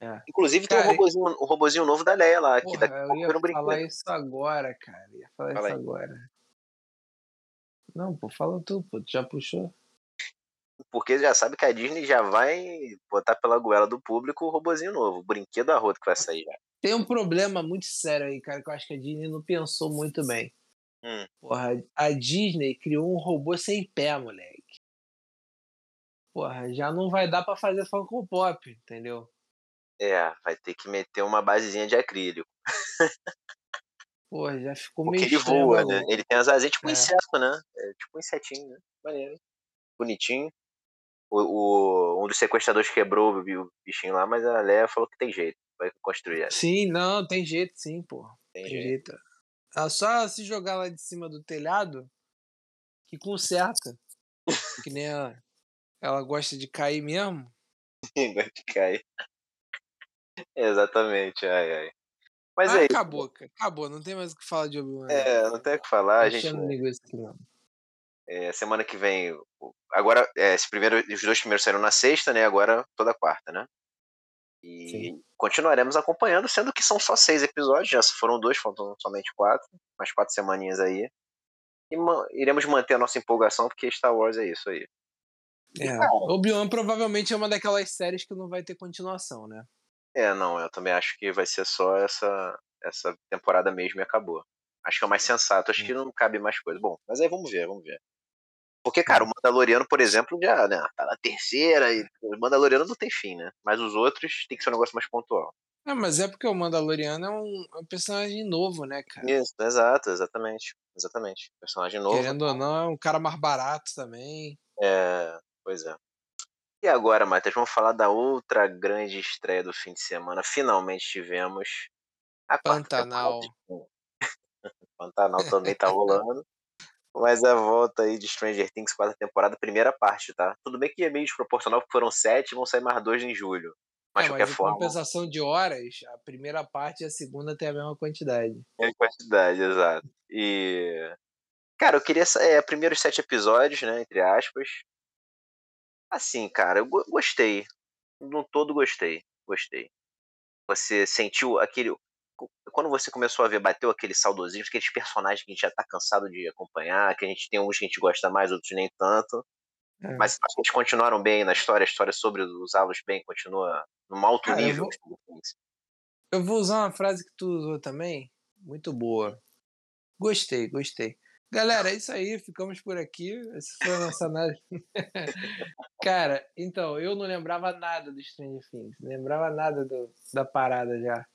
B: É.
A: Inclusive
B: Cara,
A: tem um robozinho, um robozinho novo da Leia lá, que
B: Porra,
A: daqui
B: eu ia falar
A: brinquedo.
B: isso agora, cara. Ia falar
A: Fala
B: isso
A: aí.
B: agora. Não, pô, fala tu, pô. Tu já puxou?
A: Porque já sabe que a Disney já vai botar pela goela do público o robozinho novo, o brinquedo arroto que vai sair já.
B: Tem um problema muito sério aí, cara, que eu acho que a Disney não pensou muito bem.
A: Hum.
B: Porra, a Disney criou um robô sem pé, moleque. Porra, já não vai dar pra fazer Funko Pop, entendeu?
A: É, vai ter que meter uma basezinha de acrílico.
B: Porra, já ficou
A: Porque
B: meio
A: ele voa, né? Ele tem as asinhas tipo um
B: É.
A: inseto, né? É tipo um insetinho, né? Maneiro. Bonitinho. O, o- um dos sequestradores quebrou o bi- o bichinho lá, mas a Leia falou que tem jeito. Vai construir essa.
B: Sim, não, tem jeito sim, porra.
A: Tem
B: Tem
A: jeito.
B: jeito. Ela só se jogar lá de cima do telhado que conserta. que nem ela, ela gosta de cair mesmo.
A: gosta de cair. Exatamente, ai, ai. Mas
B: ah,
A: é
B: acabou,
A: isso.
B: Acabou, não tem mais o que falar de Obi-Wan.
A: É, não tem o que falar, a gente.
B: Aqui, não.
A: É, semana que vem. Agora, é, esse primeiro, os dois primeiros saíram na sexta, né? Agora toda quarta, né? E Sim. continuaremos acompanhando, sendo que são só seis episódios, já foram dois, faltam somente quatro, mais quatro semaninhas aí. E ma iremos manter a nossa empolgação, porque Star Wars é isso aí.
B: É, Obi-Wan provavelmente é uma daquelas séries que não vai ter continuação, né?
A: É, não, eu também acho que vai ser só essa, essa temporada mesmo e acabou. Acho que é o mais sensato, acho hum. que não cabe mais coisa. Bom, mas aí vamos ver, vamos ver. Porque, cara, o. Mandaloriano, por exemplo, já né, tá na terceira, e o Mandaloriano não tem fim, né? Mas os outros tem que ser um negócio mais pontual.
B: É, mas é porque o Mandaloriano é um, é um personagem novo, né, cara?
A: Isso, exato, exatamente. Exatamente. Personagem novo.
B: Querendo ou não, é um cara mais barato também.
A: É, pois é. E agora, Matheus, vamos falar da outra grande estreia do fim de semana. Finalmente tivemos
B: a Pantanal.
A: Pantanal também tá rolando. Mas a volta aí de Stranger Things quarta temporada, primeira parte, tá? Tudo bem que é meio desproporcional, porque foram sete e vão sair mais dois em julho. Mas, é, de qualquer mas forma.
B: compensação de horas, a primeira parte e a segunda tem a mesma quantidade.
A: É a quantidade, exato. E. Cara, eu queria. É, primeiros sete episódios, né? Entre aspas. Assim, cara, eu gostei. No todo gostei. Gostei. Você sentiu aquele. Quando você começou a ver, bateu aquele saudosismo, aqueles personagens que a gente já tá cansado de acompanhar, que a gente tem uns que a gente gosta mais, outros nem tanto. É. Mas eles continuaram bem na história, a história sobre os Alos bem continua num alto Cara, nível.
B: Eu vou... eu vou usar uma frase que tu usou também, muito boa. Gostei, gostei. Galera, é isso aí, ficamos por aqui. Essa foi a nossa análise. Cara, então, eu não lembrava nada do Stranger Things, não lembrava nada do, da parada já.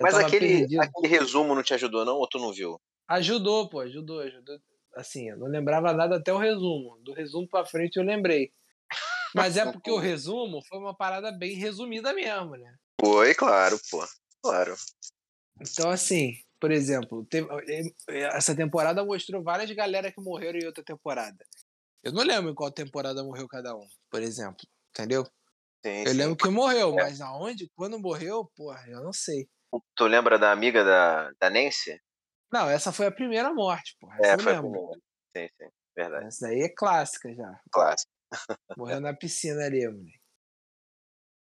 A: Mas aquele, aquele resumo não te ajudou, não? Ou tu não viu?
B: Ajudou, pô, ajudou, ajudou. Assim, eu não lembrava nada até o resumo. Do resumo pra frente eu lembrei. Mas é porque o resumo foi uma parada bem resumida mesmo, né?
A: Foi, claro, pô. Claro.
B: Então, assim, por exemplo, teve, eh, eh, essa temporada mostrou várias galera que morreram em outra temporada. Eu não lembro em qual temporada morreu cada um, por exemplo. Entendeu? Sim, eu sim. lembro que morreu, é. mas aonde, quando morreu, porra, eu não sei.
A: Tu lembra da amiga da, da Nancy?
B: Não, essa foi a primeira morte. Essa
A: é, foi lembro. a primeira. Sim, sim, verdade.
B: Essa daí é clássica já.
A: Clássica.
B: Morreu na piscina ali, moleque.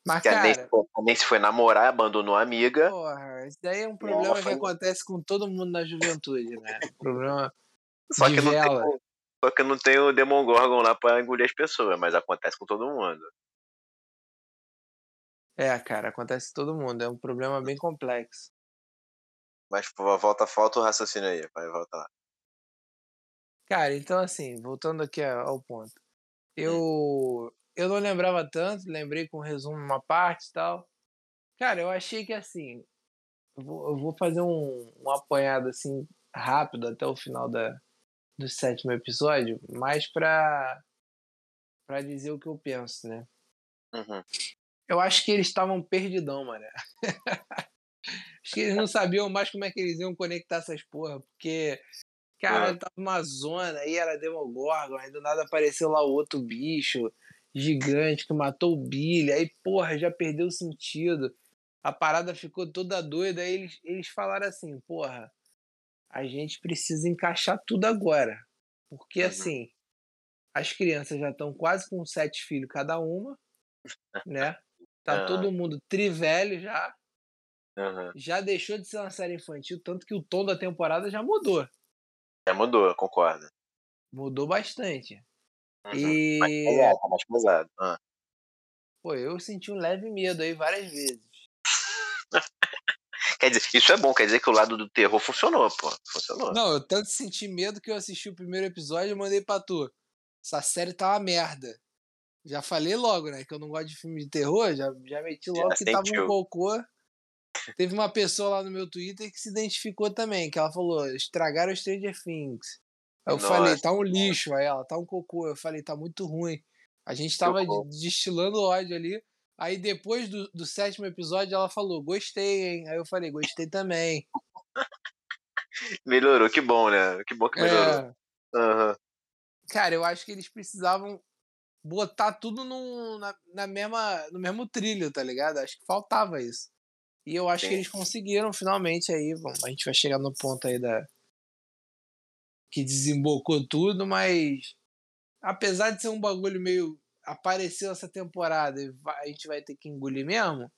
B: Mas,
A: que cara, a Nancy foi namorar, abandonou a amiga.
B: Porra, isso daí é um problema que acontece com todo mundo na juventude, né? problema
A: só que, não tem, só que não tem o Demogorgon lá pra engolir as pessoas, mas acontece com todo mundo.
B: É, cara, acontece todo mundo. É um problema bem complexo.
A: Mas volta, falta o raciocínio aí, vai voltar lá.
B: Cara, então assim, voltando aqui ao ponto. Hum. Eu eu não lembrava tanto, lembrei com resumo uma parte e tal. Cara, eu achei que assim, eu vou, eu vou fazer um, um apanhado assim rápido até o final da, do sétimo episódio, mais pra, pra dizer o que eu penso, né?
A: Uhum.
B: Eu acho que eles estavam perdidão, mano. acho que eles não sabiam mais como é que eles iam conectar essas porra, porque Cara, é. tava uma zona, aí era Demogorgon, aí do nada apareceu lá outro bicho gigante que matou o Billy, aí porra, já perdeu o sentido. A parada ficou toda doida, aí eles, eles falaram assim, porra, a gente precisa encaixar tudo agora. Porque uhum. assim, as crianças já estão quase com sete filhos cada uma, né? Tá uhum. todo mundo trivelho já.
A: Uhum.
B: Já deixou de ser uma série infantil, tanto que o tom da temporada já mudou.
A: Já mudou, concordo.
B: Mudou bastante.
A: Uhum. E. Mais pesado, tá mais pesado. Ah.
B: Pô, eu senti um leve medo aí várias vezes.
A: quer dizer, isso é bom, quer dizer que o lado do terror funcionou, pô. Funcionou.
B: Não, eu tanto senti medo que eu assisti o primeiro episódio e mandei pra tu. Essa série tá uma merda. Já falei logo, né? Que eu não gosto de filme de terror, já, já meti logo já que sentiu. tava um cocô. Teve uma pessoa lá no meu Twitter que se identificou também, que ela falou: estragaram o Stranger Things. Aí eu Nossa. falei, tá um lixo. Aí ela, tá um cocô. Eu falei, tá muito ruim. A gente tava destilando ódio ali. Aí depois do, do sétimo episódio ela falou, gostei, hein? Aí eu falei, gostei também.
A: melhorou, que bom, né? Que bom que melhorou. É. Uhum.
B: Cara, eu acho que eles precisavam botar tudo no, na, na mesma, no mesmo trilho, tá ligado? Acho que faltava isso. E eu acho Sim. que eles conseguiram finalmente aí. Bom, a gente vai chegar no ponto aí da. que desembocou tudo, mas. Apesar de ser um bagulho meio. apareceu essa temporada e a gente vai ter que engolir mesmo.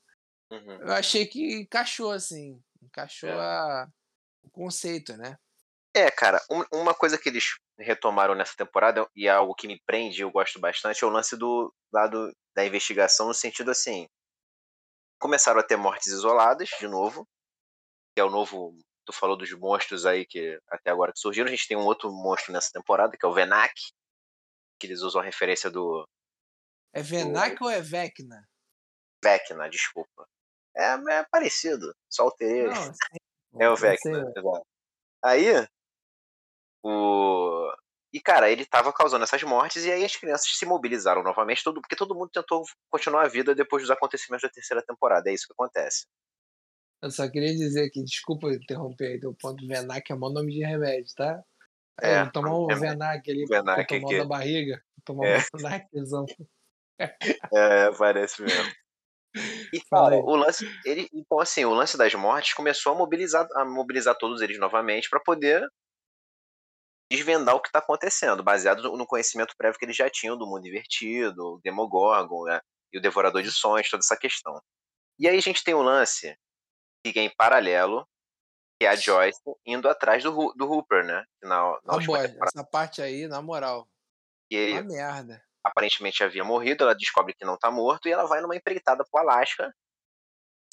B: Uhum. Eu achei que encaixou, assim. Encaixou é. a, o conceito, né?
A: É, cara, um, uma coisa que eles retomaram nessa temporada e é algo que me prende, eu gosto bastante, é o lance do lado da investigação, no sentido assim. Começaram a ter mortes isoladas, de novo, que é o novo. Tu falou dos monstros aí que até agora que surgiram. A gente tem um outro monstro nessa temporada, que é o Venak, que eles usam a referência do.
B: É Venak do... ou é Vecna?
A: Vecna, desculpa. É, é parecido, só alterei. Não, é o Vecna, Aí, o... E, cara, ele tava causando essas mortes e aí as crianças se mobilizaram novamente, todo... porque todo mundo tentou continuar a vida depois dos acontecimentos da terceira temporada. É isso que acontece.
B: Eu só queria dizer que, desculpa interromper aí, teu ponto Venac é mau nome de remédio, tá? É, é tomar o é, Venac ali, Venac tomar aqui. da barriga, tomar é. um Venaczão.
A: É, parece mesmo. E, cara, o lance, ele, então assim, o lance das mortes começou a mobilizar, a mobilizar todos eles novamente para poder desvendar o que está acontecendo, baseado no conhecimento prévio que eles já tinham do mundo invertido, o Demogorgon né, e o Devorador de Sonhos, toda essa questão. E aí a gente tem um lance que é em paralelo, que é a Joyce indo atrás do, do Hooper, né?
B: Na, na oh boy, essa parte aí, na moral,
A: e ele,
B: uma merda.
A: Aparentemente havia morrido, ela descobre que não está morto e ela vai numa empreitada pro Alasca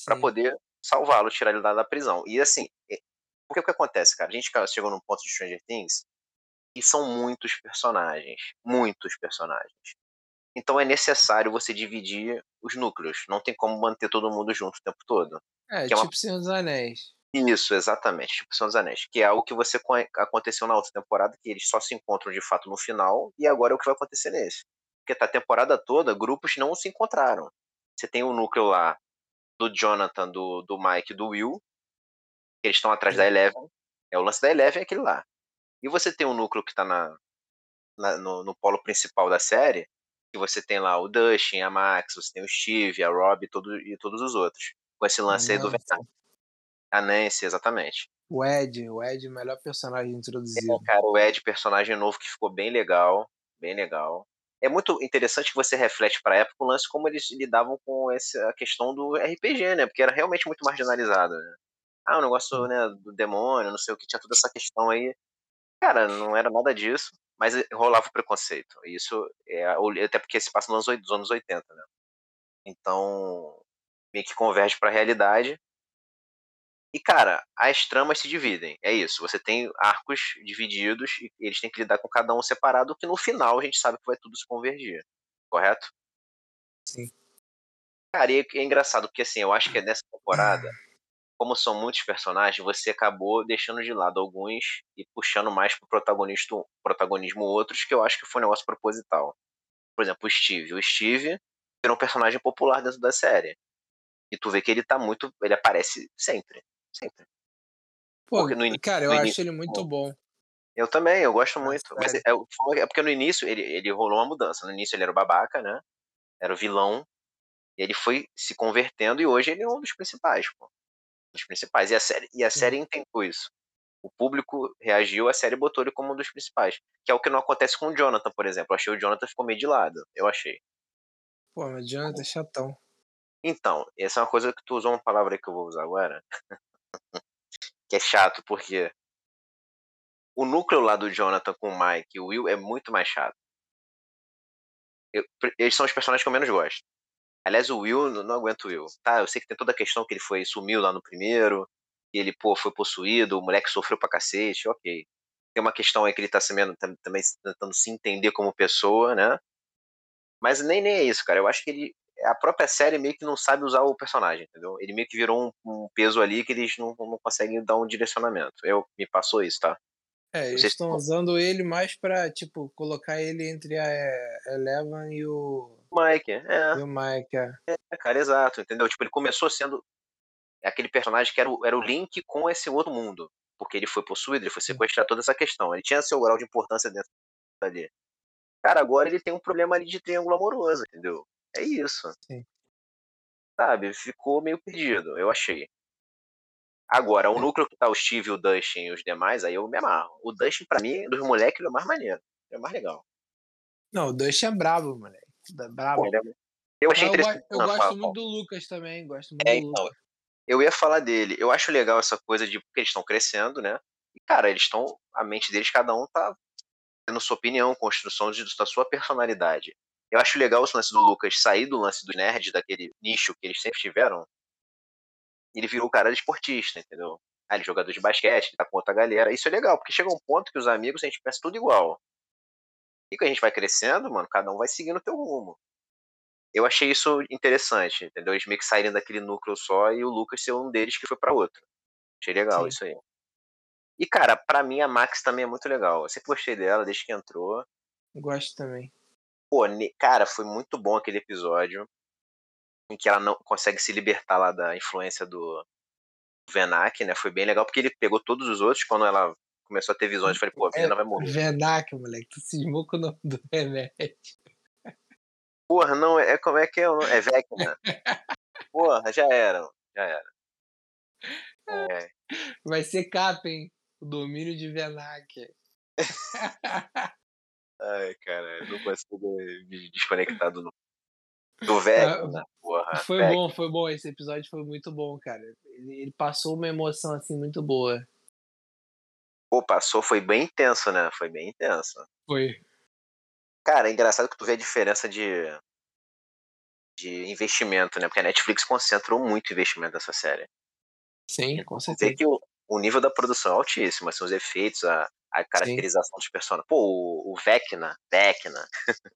A: para poder salvá-lo, tirar ele da prisão. E assim, porque o que acontece, cara? A gente chegou num ponto de Stranger Things e são muitos personagens, muitos personagens. Então é necessário você dividir os núcleos. Não tem como manter todo mundo junto o tempo todo.
B: É, tipo é uma... Senhor dos Anéis.
A: Isso, exatamente, tipo Senhor dos Anéis. Que é algo que você aconteceu na outra temporada, que eles só se encontram de fato no final, e agora é o que vai acontecer nesse. Porque tá a temporada toda, grupos não se encontraram. Você tem o um núcleo lá do Jonathan, do, do Mike do Will, eles estão atrás da Eleven. É o lance da Eleven é aquele lá. E você tem um núcleo que está na, na no, no, polo principal da série, que você tem lá o Dustin, a Max, você tem o Steve, a Rob todo, e todos os outros. Com esse lance aí do Venom. A Nancy, exatamente.
B: O Ed, o Ed, melhor personagem introduzido.
A: É, cara, o Ed, personagem novo que ficou bem legal, bem legal. É muito interessante que você reflete para a época o lance como eles lidavam com essa questão do RPG, né? Porque era realmente muito marginalizado, né? Ah, o negócio né, do demônio, não sei o que, tinha toda essa questão aí Cara, não era nada disso, mas rolava o preconceito. Isso é, até porque se passa nos anos 80, né? Então, meio que converge para a realidade. E, cara, as tramas se dividem. É isso. Você tem arcos divididos e eles têm que lidar com cada um separado, que no final a gente sabe que vai tudo se convergir. Correto?
B: Sim.
A: Cara, e é engraçado, porque assim, eu acho que nessa temporada como são muitos personagens, você acabou deixando de lado alguns e puxando mais pro protagonista, protagonismo outros, que eu acho que foi um negócio proposital. Por exemplo, o Steve. O Steve era um personagem popular dentro da série. E tu vê que ele tá muito. Ele aparece sempre. Sempre.
B: Pô, início, cara, eu acho ele muito bom.
A: Eu também, eu gosto muito. Mas é, é, porque no início ele, ele rolou uma mudança. No início ele era o babaca, né? Era o vilão. E ele foi se convertendo e hoje ele é um dos principais, pô dos principais. E a série, e a série entendeu isso. O público reagiu, a série botou ele como um dos principais. Que é o que não acontece com o Jonathan, por exemplo. Eu achei o Jonathan ficou meio de lado. Eu achei.
B: Pô, mas o Jonathan é chatão.
A: Então, essa é uma coisa que tu usou uma palavra que eu vou usar agora. que é chato, porque o núcleo lá do Jonathan com o Mike e o Will é muito mais chato. Eu, eles são os personagens que eu menos gosto. Aliás, o Will, não, não aguento o Will. Tá, eu sei que tem toda a questão que ele foi sumiu lá no primeiro, e ele, pô, foi possuído, o moleque sofreu pra cacete, ok. Tem uma questão aí que ele tá sendo, também tentando se entender como pessoa, né? Mas nem, nem é isso, cara. Eu acho que ele. A própria série meio que não sabe usar o personagem, entendeu? Ele meio que virou um, um peso ali que eles não, não conseguem dar um direcionamento. Eu, me passou isso, tá?
B: É, eles estão se... usando ele mais pra, tipo, colocar ele entre a Eleven e o
A: Mike, é.
B: E o Mike, é.
A: é. cara, exato, entendeu? Tipo, ele começou sendo aquele personagem que era o, era o link com esse outro mundo. porque ele foi possuído, ele foi sequestrado, toda essa questão. Ele tinha seu grau de importância dentro dali. Cara, agora ele tem um problema ali de triângulo amoroso, entendeu? É isso.
B: Sim.
A: Sabe? Ficou meio perdido, eu achei. Agora, o
B: É.
A: núcleo que tá o Steve, o Dustin e os demais, aí eu me amarro. O Dustin, pra mim, dos moleques, ele é o mais maneiro. Ele é o mais legal.
B: Não, o Dustin é brabo, moleque. Brabo.
A: É- Eu achei
B: Mas eu,
A: interessante.
B: eu
A: Ah,
B: gosto
A: fala,
B: muito do Lucas também, gosto muito
A: É,
B: do
A: então,
B: Lucas.
A: eu ia falar dele. Eu acho legal essa coisa de porque eles estão crescendo, né? E, cara, eles estão. A mente deles, cada um tá tendo sua opinião, construção de, da sua personalidade. Eu acho legal esse lance do Lucas sair do lance do nerd, daquele nicho que eles sempre tiveram. Ele virou o cara de esportista, entendeu? Ah, ele é jogador de basquete, ele tá com outra galera. Isso é legal, porque chega um ponto que os amigos a gente pensa tudo igual. E que a gente vai crescendo, mano, cada um vai seguindo o teu rumo. Eu achei isso interessante, entendeu? Eles meio que saírem daquele núcleo só e o Lucas ser um deles que foi pra outro. Achei legal
B: Sim.
A: isso aí. E, cara, pra mim a Max também é muito legal. Eu sempre gostei dela desde que entrou.
B: Gosto também.
A: Pô, cara, foi muito bom aquele episódio em que ela não consegue se libertar lá da influência do Venak, né? Foi bem legal porque ele pegou todos os outros. Quando ela começou a ter visões, falei, pô, a menina vai morrer.
B: Venac, moleque. Tu cismou com o nome do remédio.
A: Porra, não, é como é que é? o nome? É Vecna. Porra, já era, já era. É,
B: Vai ser capa, hein? O domínio de Venac.
A: ai, cara, eu não consigo me desconectar do, do Vecna, porra.
B: Foi
A: Vecna.
B: bom, foi bom. Esse episódio foi muito bom, cara. Ele, ele passou uma emoção assim muito boa.
A: Pô, passou, foi bem intenso, né? Foi bem intenso.
B: Foi.
A: Cara, é engraçado que tu vê a diferença de, de investimento, né? Porque a Netflix concentrou muito investimento nessa série.
B: Sim, com
A: Vê
B: certeza.
A: que o, o nível da produção é altíssimo, assim, os efeitos, a, a caracterização dos personagens. Pô, o, o Vecna, Vecna,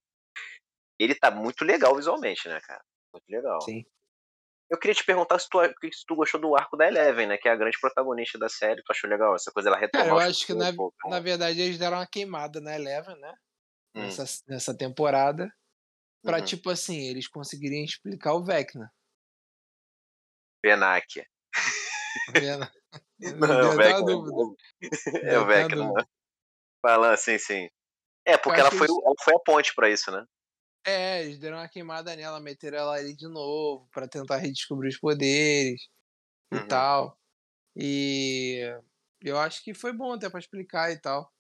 A: ele tá muito legal visualmente, né, cara? Muito legal.
B: Sim.
A: Eu queria te perguntar se tu, se tu gostou do arco da Eleven, né? Que é a grande protagonista da série. Tu achou legal essa coisa? Ela retomar
B: eu acho que na, na verdade eles deram uma queimada na Eleven, né?
A: Hum,
B: Nessa, nessa temporada. Pra,
A: uhum.
B: tipo assim, eles conseguirem explicar o Vecna.
A: Benak.
B: Vendo?
A: Não,
B: deu
A: o Vecna. É o Vecna. Falando assim, sim. É, porque ela foi, ela foi a ponte pra isso, né?
B: É, eles deram uma queimada nela, meteram ela ali de novo pra tentar redescobrir os poderes e
A: Uhum.
B: tal. E eu acho que foi bom até pra explicar e tal.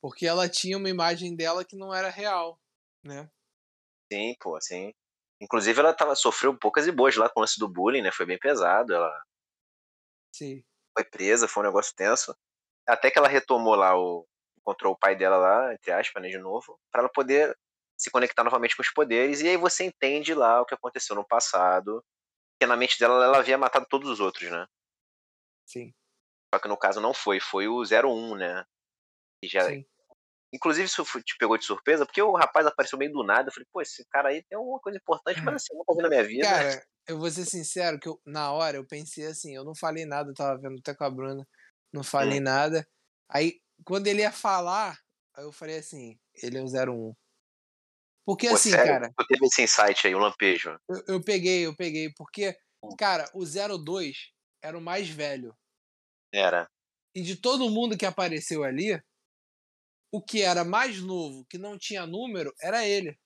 B: Porque ela tinha uma imagem dela que não era real, né?
A: Sim, pô, sim. Inclusive, ela tava, sofreu poucas e boas lá com o lance do bullying, né? Foi bem pesado. Ela
B: Sim.
A: foi presa, foi um negócio tenso. Até que ela retomou lá o. Encontrou o pai dela lá, entre aspas, né, de novo, pra ela poder se conectar novamente com os poderes. E aí você entende lá o que aconteceu no passado. Porque na mente dela ela havia matado todos os outros, né?
B: Sim,
A: Só que no caso não foi, foi o 01, né? Que já,
B: sim.
A: Inclusive, isso te pegou de surpresa, porque o rapaz apareceu meio do nada. Eu falei, pô, esse cara aí tem alguma coisa importante, mas assim, eu nunca vi na minha vida.
B: Cara, eu vou ser sincero, que eu, na hora eu pensei assim, eu não falei nada, eu tava vendo até com a Bruna, não falei
A: Hum.
B: nada. Aí, quando ele ia falar, aí eu falei assim, ele é o 01. Porque
A: Pô,
B: assim,
A: sério?
B: cara,
A: Tu teve esse insight aí, o lampejo.
B: eu, eu peguei, eu peguei, porque,
A: Hum.
B: cara, o 02 era o mais velho.
A: Era.
B: E de todo mundo que apareceu ali, o que era mais novo, que não tinha número, era ele.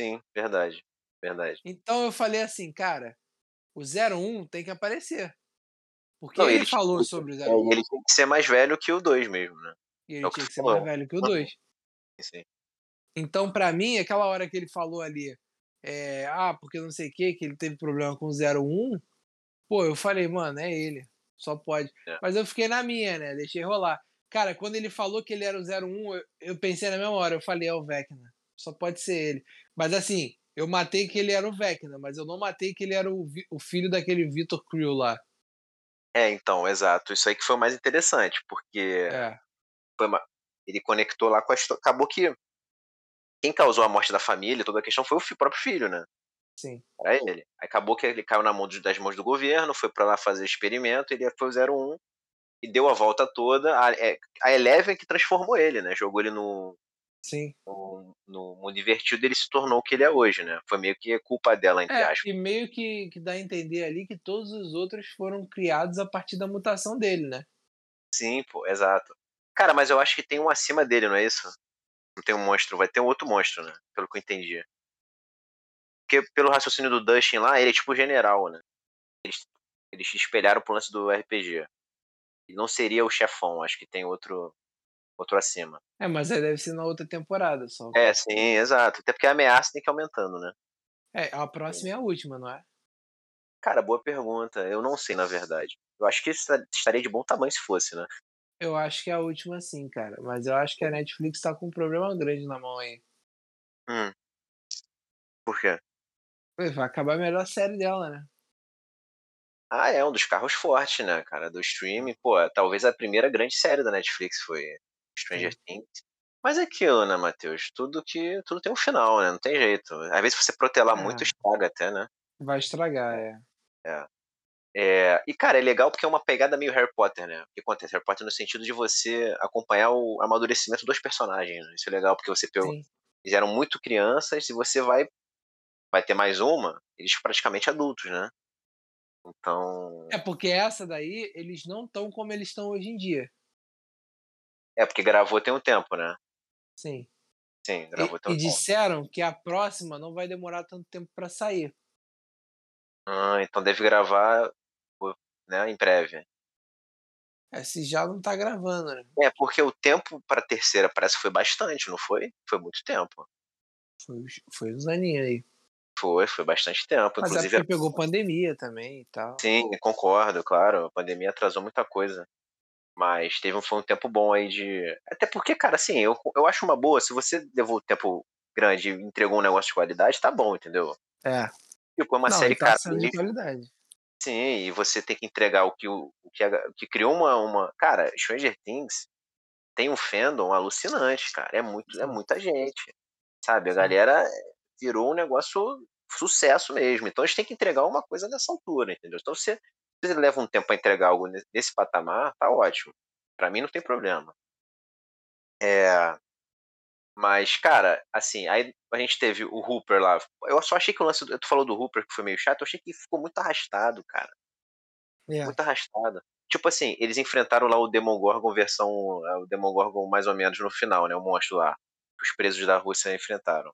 A: Sim, verdade. Verdade.
B: Então eu falei assim, cara, o 01 tem que aparecer. Porque
A: Não,
B: ele,
A: ele tinha-
B: falou sobre o
A: É,
B: 01.
A: e ele tem que ser mais velho que o 2 mesmo, né?
B: E ele
A: é que
B: tinha
A: tu
B: que ser mais velho que o
A: Uhum.
B: 2.
A: Sim.
B: Então, pra mim, aquela hora que ele falou ali, é, ah, porque não sei o que, que ele teve problema com o 01, pô, eu falei, mano, é ele. Só pode.
A: É.
B: Mas eu fiquei na minha, né? Deixei rolar. Cara, quando ele falou que ele era o 01, eu, eu pensei na mesma hora, eu falei, é o Vecna. Só pode ser ele. Mas assim, eu matei que ele era o Vecna, mas eu não matei que ele era o, o filho daquele Vitor Creel lá.
A: É, então, exato. Isso aí que foi o mais interessante, porque
B: É,
A: foi uma- ele conectou lá com a história. Acabou que quem causou a morte da família, toda a questão, foi o próprio filho, né?
B: sim.
A: Era ele. Aí acabou que ele caiu na mão das mãos do governo, foi pra lá fazer experimento, ele foi o 01 e deu a volta toda. A, é, a Eleven que transformou ele, né? Jogou ele no,
B: Sim.
A: no, no mundo invertido ele se tornou o que ele é hoje, né? Foi meio que culpa dela, entre
B: É,
A: aspas.
B: e meio que, que dá a entender ali que todos os outros foram criados a partir da mutação dele, né?
A: Sim, pô, exato. Cara, mas eu acho que tem um acima dele, não é isso? Não tem um monstro, vai ter um outro monstro, né? Pelo que eu entendi. Porque pelo raciocínio do Dustin lá, ele é tipo general, né? Eles, eles espelharam pro lance do RPG. Ele não seria o chefão, acho que tem outro outro acima.
B: É, mas aí deve ser na outra temporada só.
A: É, sim, exato. Até porque a ameaça tem que ir aumentando, né?
B: É, a próxima é a última, não é?
A: Cara, boa pergunta. Eu não sei, na verdade. Eu acho que estaria de bom tamanho se fosse, né?
B: Eu acho que é a última sim, cara. Mas eu acho que a Netflix tá com um problema grande na mão aí.
A: Hum. Por quê?
B: Vai acabar a melhor série dela, né?
A: Ah, é um dos carros fortes, né, cara, do streaming. Pô, talvez a primeira grande série da Netflix foi Stranger Sim. Things. Mas é aquilo, né, Matheus? Tudo que tudo tem um final, né? Não tem jeito. Às vezes você protelar é. muito estraga até, né?
B: Vai estragar, é.
A: É. é. E, cara, é legal porque é uma pegada meio Harry Potter, né? O que acontece? Harry Potter no sentido de você acompanhar o amadurecimento dos personagens. Né? Isso é legal porque você pegou. Eles eram muito crianças e você vai vai ter mais uma, eles praticamente adultos, né? Então.
B: É porque essa daí, eles não estão como eles estão hoje em dia.
A: É, porque gravou tem um tempo, né?
B: Sim.
A: Sim, gravou
B: e,
A: tem um
B: e tempo. disseram que a próxima não vai demorar tanto tempo para sair.
A: Ah, então deve gravar né, em breve.
B: É, se já não tá gravando, né?
A: É, porque o tempo pra terceira parece que foi bastante, não foi? Foi muito tempo.
B: Foi, foi uns aninhos aí.
A: Foi, foi bastante tempo.
B: Mas
A: Inclusive,
B: é porque pegou pandemia também e tal.
A: Sim, concordo, claro. A pandemia atrasou muita coisa. Mas teve um, foi um tempo bom aí de. Até porque, cara, assim, eu, eu acho uma boa. Se você levou tempo grande e entregou um negócio de qualidade, tá bom, entendeu?
B: É.
A: Tipo, é uma
B: Não,
A: série,
B: tá
A: cara.
B: de qualidade.
A: Sim, e você tem que entregar o que, o, o que, o que criou uma, uma. Cara, Stranger Things tem um fandom alucinante, cara. É, muito, é muita gente. Sabe? A galera virou um negócio sucesso mesmo. Então a gente tem que entregar uma coisa nessa altura, entendeu? Então se você leva um tempo para entregar algo nesse patamar, tá ótimo. Para mim não tem problema. É, mas, cara, assim, aí a gente teve o Hooper lá. Eu só achei que o lance. Tu falou do Hooper que foi meio chato, eu achei que ficou muito arrastado, cara.
B: É.
A: Muito arrastado. Tipo assim, eles enfrentaram lá o Demogorgon versão. É, o Demogorgon mais ou menos no final, né? O monstro lá. Que os presos da Rússia enfrentaram.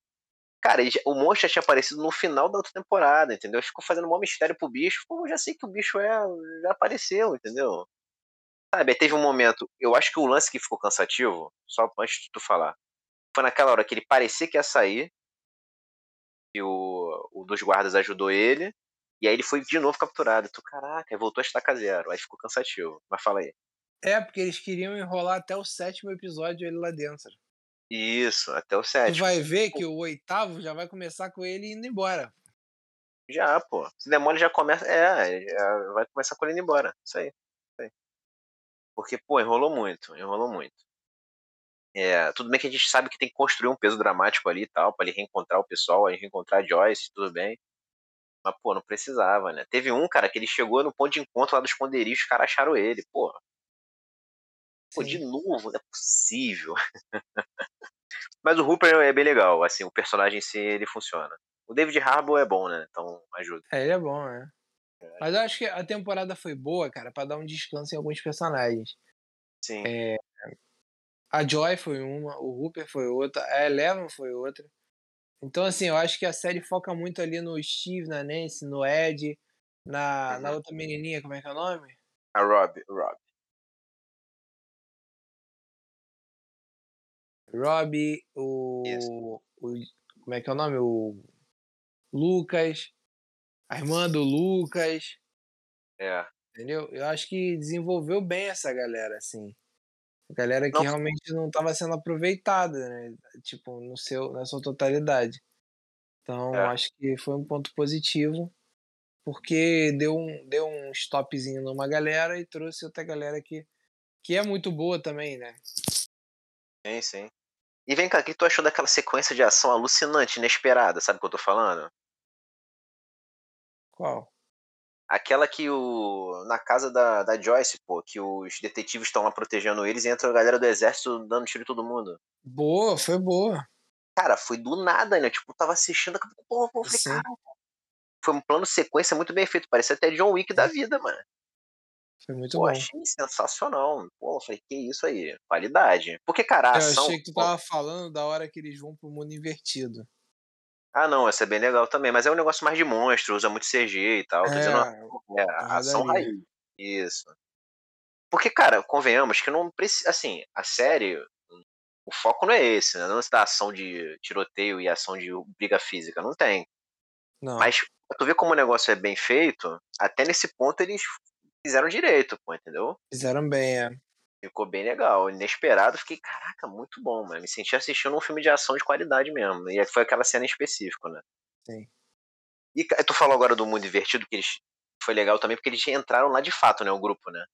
A: Cara, o monstro já tinha aparecido no final da outra temporada, entendeu? Ficou fazendo um mistério pro bicho. Pô, eu já sei que o bicho é, já apareceu, entendeu? Sabe, teve um momento. Eu acho que o lance que ficou cansativo, só antes de tu falar, foi naquela hora que ele parecia que ia sair. E o, o dos guardas ajudou ele. E aí ele foi de novo capturado. Tu, caraca, voltou a estaca zero. Aí ficou cansativo. Mas fala aí.
B: É, porque eles queriam enrolar até o sétimo episódio ele lá dentro.
A: Isso, até o sétimo.
B: Tu vai ver que o oitavo já vai começar com ele indo embora.
A: Já, pô. Se demora já começa. É, já vai começar com ele indo embora. Isso aí. Isso aí. Porque, pô, enrolou muito. Enrolou muito. É, tudo bem que a gente sabe que tem que construir um peso dramático ali e tal, pra ele reencontrar o pessoal, aí reencontrar a Joyce, tudo bem. Mas, pô, não precisava, né? Teve um, cara, que ele chegou no ponto de encontro lá do esconderijo, os caras acharam ele, porra. Pô, de novo, não é possível. Mas o Hooper é bem legal, assim, o personagem em si, ele funciona. O David Harbour é bom, né? Então ajuda.
B: É, ele é bom, é. Mas eu acho que a temporada foi boa, cara, para dar um descanso em alguns personagens.
A: Sim.
B: É, a Joy foi uma, o Hooper foi outra, a Eleven foi outra. Então, assim, eu acho que a série foca muito ali no Steve, na Nancy, no Ed, na, uhum. na outra menininha, como é que é o nome?
A: A Rob, Rob.
B: Robbie, o, o, Como é que é o nome? O Lucas, a irmã do Lucas.
A: É.
B: Entendeu? Eu acho que desenvolveu bem essa galera, assim. Galera que não. realmente não estava sendo aproveitada, né? Tipo, no seu, na sua totalidade. Então, é. acho que foi um ponto positivo, porque deu um, deu um stopzinho numa galera e trouxe outra galera que, que é muito boa também, né?
A: Sim, sim. E vem cá, o que tu achou daquela sequência de ação alucinante, inesperada, sabe o que eu tô falando?
B: Qual?
A: Aquela que o. Na casa da, da Joyce, pô, que os detetives estão lá protegendo eles e entra a galera do exército dando tiro em todo mundo.
B: Boa, foi boa.
A: Cara, foi do nada, né? Tipo, tava assistindo, pô, pô, falei, cara. Foi um plano sequência muito bem feito, parecia até John Wick da vida, mano.
B: Foi muito
A: Pô,
B: bom.
A: achei sensacional. Pô, eu falei, que isso aí, qualidade. Porque, cara, a
B: Eu
A: ação.
B: achei que tu
A: pô,
B: tava falando da hora que eles vão pro mundo invertido.
A: Ah, não, essa é bem legal também, mas é um negócio mais de monstro, usa muito CG e tal. Tô dizendo
B: É,
A: é, ação raiz. Isso. Porque, cara, convenhamos que não precisa. Assim, a série. O foco não é esse, né? Não é da ação de tiroteio e ação de briga física. Não tem.
B: Não.
A: Mas tu ver como o negócio é bem feito, até nesse ponto eles fizeram direito, pô, entendeu?
B: Fizeram bem, é.
A: Ficou bem legal. Inesperado, fiquei, caraca, muito bom, mano. Me senti assistindo um filme de ação de qualidade mesmo. E foi aquela cena em específico, né?
B: Sim.
A: E tu falou agora do Mundo Invertido, que eles. Foi legal também, porque eles entraram lá de fato, né? O grupo, né?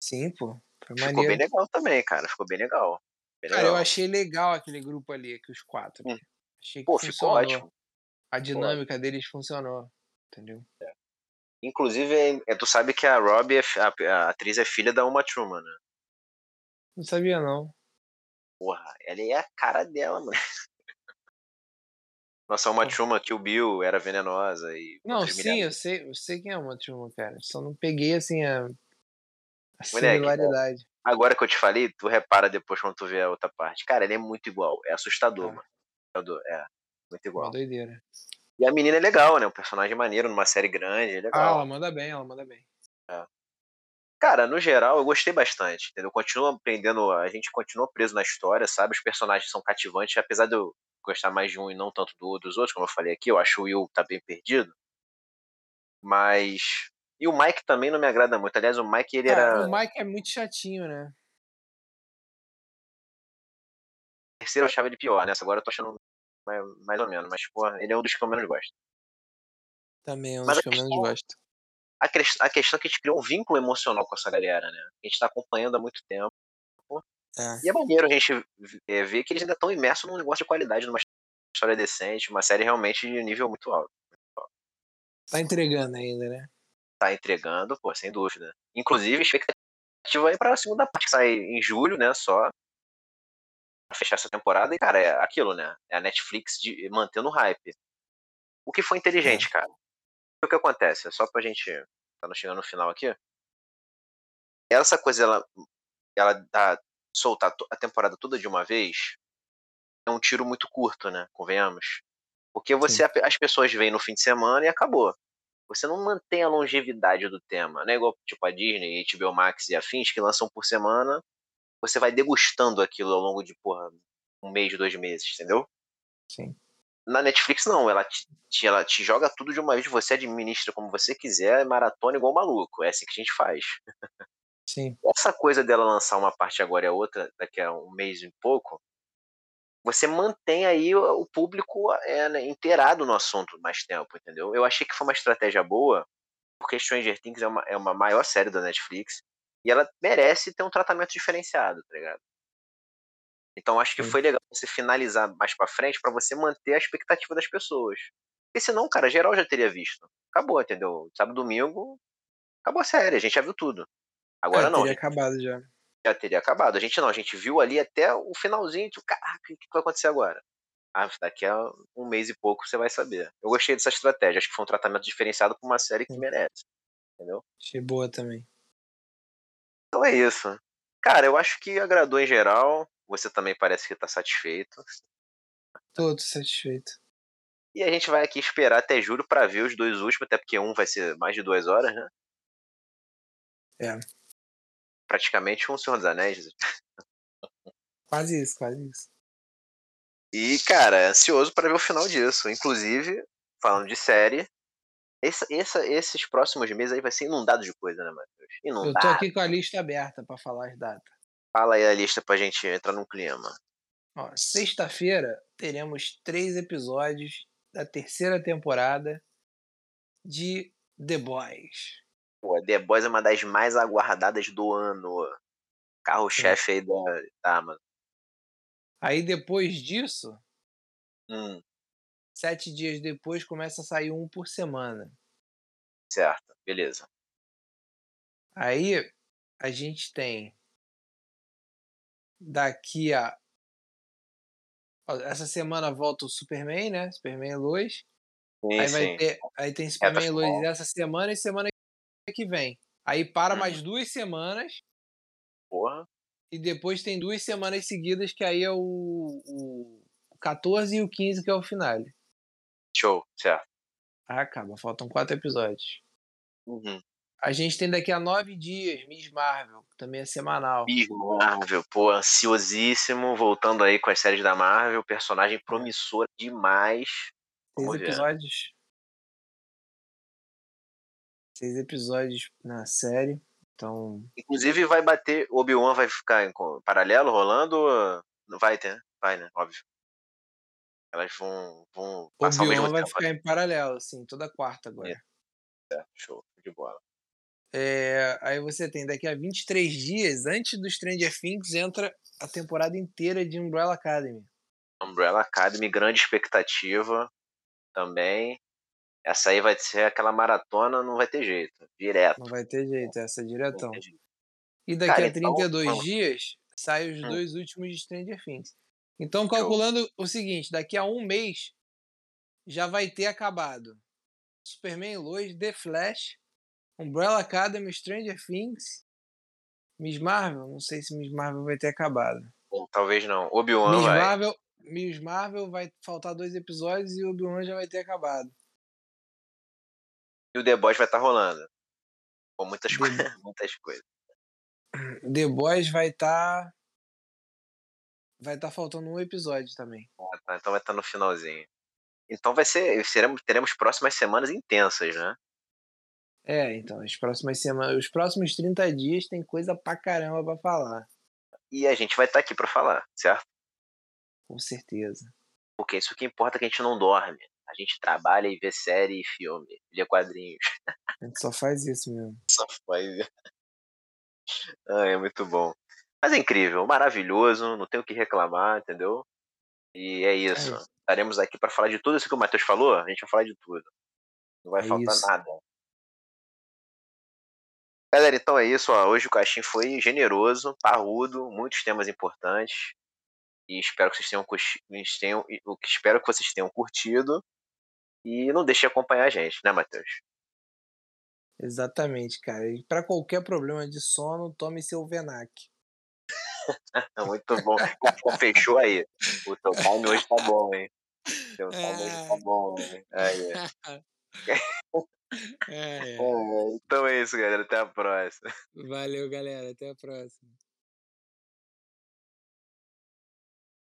B: Sim, pô. Foi
A: Ficou
B: maneiro.
A: bem legal também, cara. Ficou bem legal. Bem
B: Cara, eu
A: legal.
B: achei legal aquele grupo ali, que os quatro.
A: Hum.
B: Achei que
A: Pô, ficou
B: funcionou.
A: ótimo.
B: A dinâmica deles funcionou. Entendeu?
A: Inclusive, é, tu sabe que a Robbie, é a, a atriz, é filha da Uma Truman, né?
B: Não sabia, não.
A: Porra, ela é a cara dela, mano. Nossa, Uma. Truman, que o Bill era venenosa e.
B: Não, sim, eu sei, eu sei quem é uma turma, cara. Só não peguei assim a, a similaridade.
A: Agora que eu te falei, tu repara depois quando tu vê a outra parte. Cara, ele é muito igual. É assustador,
B: Ah.
A: mano. Assustador, É, muito
B: Uma
A: igual.
B: doideira.
A: E a menina é legal, né? Um personagem maneiro numa série grande, é
B: Ah,
A: legal.
B: ela manda bem, ela manda bem.
A: Cara, no geral, eu gostei bastante, entendeu? Continua aprendendo, a gente continua preso na história, sabe? Os personagens são cativantes, apesar de eu gostar mais de um e não tanto do, dos outros, como eu falei aqui, eu acho o Will tá bem perdido. Mas. E o Mike também não me agrada muito. Aliás, o Mike, ele
B: Cara,
A: era.
B: o Mike é muito chatinho, né?
A: terceiro eu achava ele pior, né? Agora eu tô achando mais, mais ou menos, mas, pô, ele é um dos que eu menos gosto.
B: Também é um
A: Mas
B: dos que eu menos gosto.
A: A, a questão é que a gente criou um vínculo emocional com essa galera, né? A gente tá acompanhando há muito tempo.
B: É.
A: E é maneiro a gente é, ver que eles ainda estão imersos num negócio de qualidade, numa história decente, uma série realmente de nível muito alto.
B: Tá entregando ainda, né?
A: Tá entregando, pô, sem dúvida. Inclusive, expectativa aí pra segunda parte que sai em julho, né? Só pra fechar essa temporada. E, cara, é aquilo, né? É a Netflix de, mantendo o hype. O que foi inteligente, cara. O que acontece? Só pra gente. Tá chegando no final aqui. Essa coisa, ela, ela dá, soltar a temporada toda de uma vez é um tiro muito curto, né? Convenhamos. Porque você, as pessoas vêm no fim de semana e acabou. Você não mantém a longevidade do tema. Não é igual tipo a Disney, HBO Max e afins que lançam por semana. Você vai degustando aquilo ao longo de, porra, um mês, dois meses, entendeu?
B: Sim.
A: Na Netflix, não. Ela te, te- ela te joga tudo de uma vez, você administra como você quiser, maratona igual maluco. É assim que a gente faz.
B: Sim.
A: Essa coisa dela lançar uma parte agora e a outra daqui a um mês e pouco, você mantém aí o público é, né, inteirado no assunto mais tempo, entendeu? Eu achei que foi uma estratégia boa, porque Stranger Things é uma, é uma maior série da Netflix e ela merece ter um tratamento diferenciado, tá ligado? Então acho que
B: Sim.
A: foi legal você finalizar mais pra frente pra você manter a expectativa das pessoas. Porque senão, cara, geral já teria visto. Acabou, entendeu? Sábado, domingo, acabou a série, a gente já viu tudo. Agora
B: é,
A: não,
B: teria
A: gente
B: acabado já.
A: já teria acabado. A gente não, a gente viu ali até o finalzinho, tipo, caraca, o que que vai acontecer agora? Ah, daqui a um mês e pouco você vai saber. Eu gostei dessa estratégia, acho que foi um tratamento diferenciado pra uma série que
B: Sim.
A: merece. Entendeu?
B: Achei boa também.
A: Então é isso. Cara, eu acho que agradou em geral. Você também parece que tá satisfeito.
B: Tô satisfeito.
A: E a gente vai aqui esperar até julho pra ver os dois últimos, até porque um vai ser mais de duas horas, né?
B: É.
A: Praticamente um Senhor dos Anéis.
B: Quase isso, quase isso.
A: E, cara, ansioso para ver o final disso. Inclusive, falando de série, essa- esses próximos meses aí vai ser inundado de coisa, né, Matheus?
B: Eu
A: Inundado.
B: tô aqui com a lista aberta pra falar as datas.
A: Fala aí a lista pra gente entrar num clima.
B: Sexta-feira teremos três episódios da terceira temporada de The Boys.
A: Pô, The Boys é uma das mais aguardadas do ano. Carro-chefe aí da, da Amazon.
B: Aí depois disso,
A: Hum,
B: sete dias depois, começa a sair um por semana.
A: certo, beleza.
B: Aí a gente tem daqui a. Essa semana volta o Superman, né? Superman Lois.
A: Sim,
B: Aí vai
A: sim.
B: ter. Aí tem Superman
A: final.
B: Lois essa semana e semana que vem. Aí para
A: Uhum.
B: mais duas semanas
A: Porra.
B: e depois tem duas semanas seguidas que aí é o, o 14 e o 15 que é o finale.
A: Show, certo.
B: Acaba, faltam quatro episódios.
A: Uhum.
B: A gente tem daqui a nove dias Miss Marvel, que também é semanal.
A: Miss Marvel, pô, ansiosíssimo, voltando aí com as séries da Marvel, personagem promissor demais.
B: Seis episódios. Seis episódios na série. Então,
A: Inclusive vai bater, Obi-Wan vai ficar em paralelo rolando? vai ter, né? Vai, né? Óbvio. Elas vão, vão passar ao mesmo
B: vai
A: tempo.
B: ficar em paralelo, assim, toda quarta agora.
A: né? Show, de bola.
B: É, aí você tem daqui a 23 dias, antes do Stranger Things, entra a temporada inteira de Umbrella Academy.
A: Umbrella Academy, grande expectativa também. Essa aí vai ser aquela maratona, não vai ter jeito. Direto.
B: Não vai ter jeito, essa é diretão. E daqui
A: Cara,
B: a
A: então,
B: 32
A: vamos.
B: dias, saem os
A: Hum.
B: dois últimos de Stranger Things. Então, calculando o seguinte, daqui a um mês, já vai ter acabado Superman Lois, The Flash, Umbrella Academy, Stranger Things, Miss Marvel, não sei se Miss Marvel vai ter acabado.
A: Ou Talvez não. Obi-Wan
B: Miss
A: vai.
B: Marvel, Miss Marvel vai faltar dois episódios e Obi-Wan já vai ter acabado.
A: E o The Boys vai estar rolando. Com muitas,
B: The-
A: coisas, muitas coisas.
B: The Boys vai estar vai estar faltando um episódio também.
A: Ah, tá, Então vai estar no finalzinho. Então vai ser. Seremos, teremos próximas semanas intensas, né?
B: É, então, as próximas semanas, os próximos 30 dias tem coisa pra caramba pra falar,
A: E a gente vai estar aqui pra falar, certo?
B: com certeza.
A: Porque isso que importa é que a gente não dorme. A gente trabalha e vê série e filme, lê quadrinhos.
B: A gente só faz isso mesmo.
A: Só faz. Ah, é muito bom. Mas é incrível, maravilhoso, não tenho o que reclamar, entendeu? E é isso.
B: isso.
A: Estaremos aqui para falar de tudo isso que o Matheus falou, a gente vai falar de tudo. Não vai
B: É
A: faltar
B: isso.
A: nada. Galera, então é isso. Ó. Hoje o Caixinho foi generoso, parrudo, muitos temas importantes. E espero que vocês tenham, tenham, espero que vocês tenham curtido. E não deixe de acompanhar a gente, né, Matheus?
B: Exatamente, cara. E pra qualquer problema de sono, tome seu Venac.
A: É muito bom. Fechou aí. O teu time hoje tá bom, hein? O teu time hoje tá bom, hein? Aí.
B: É,
A: É, então é isso, galera. Até a próxima.
B: Valeu, galera. Até a próxima.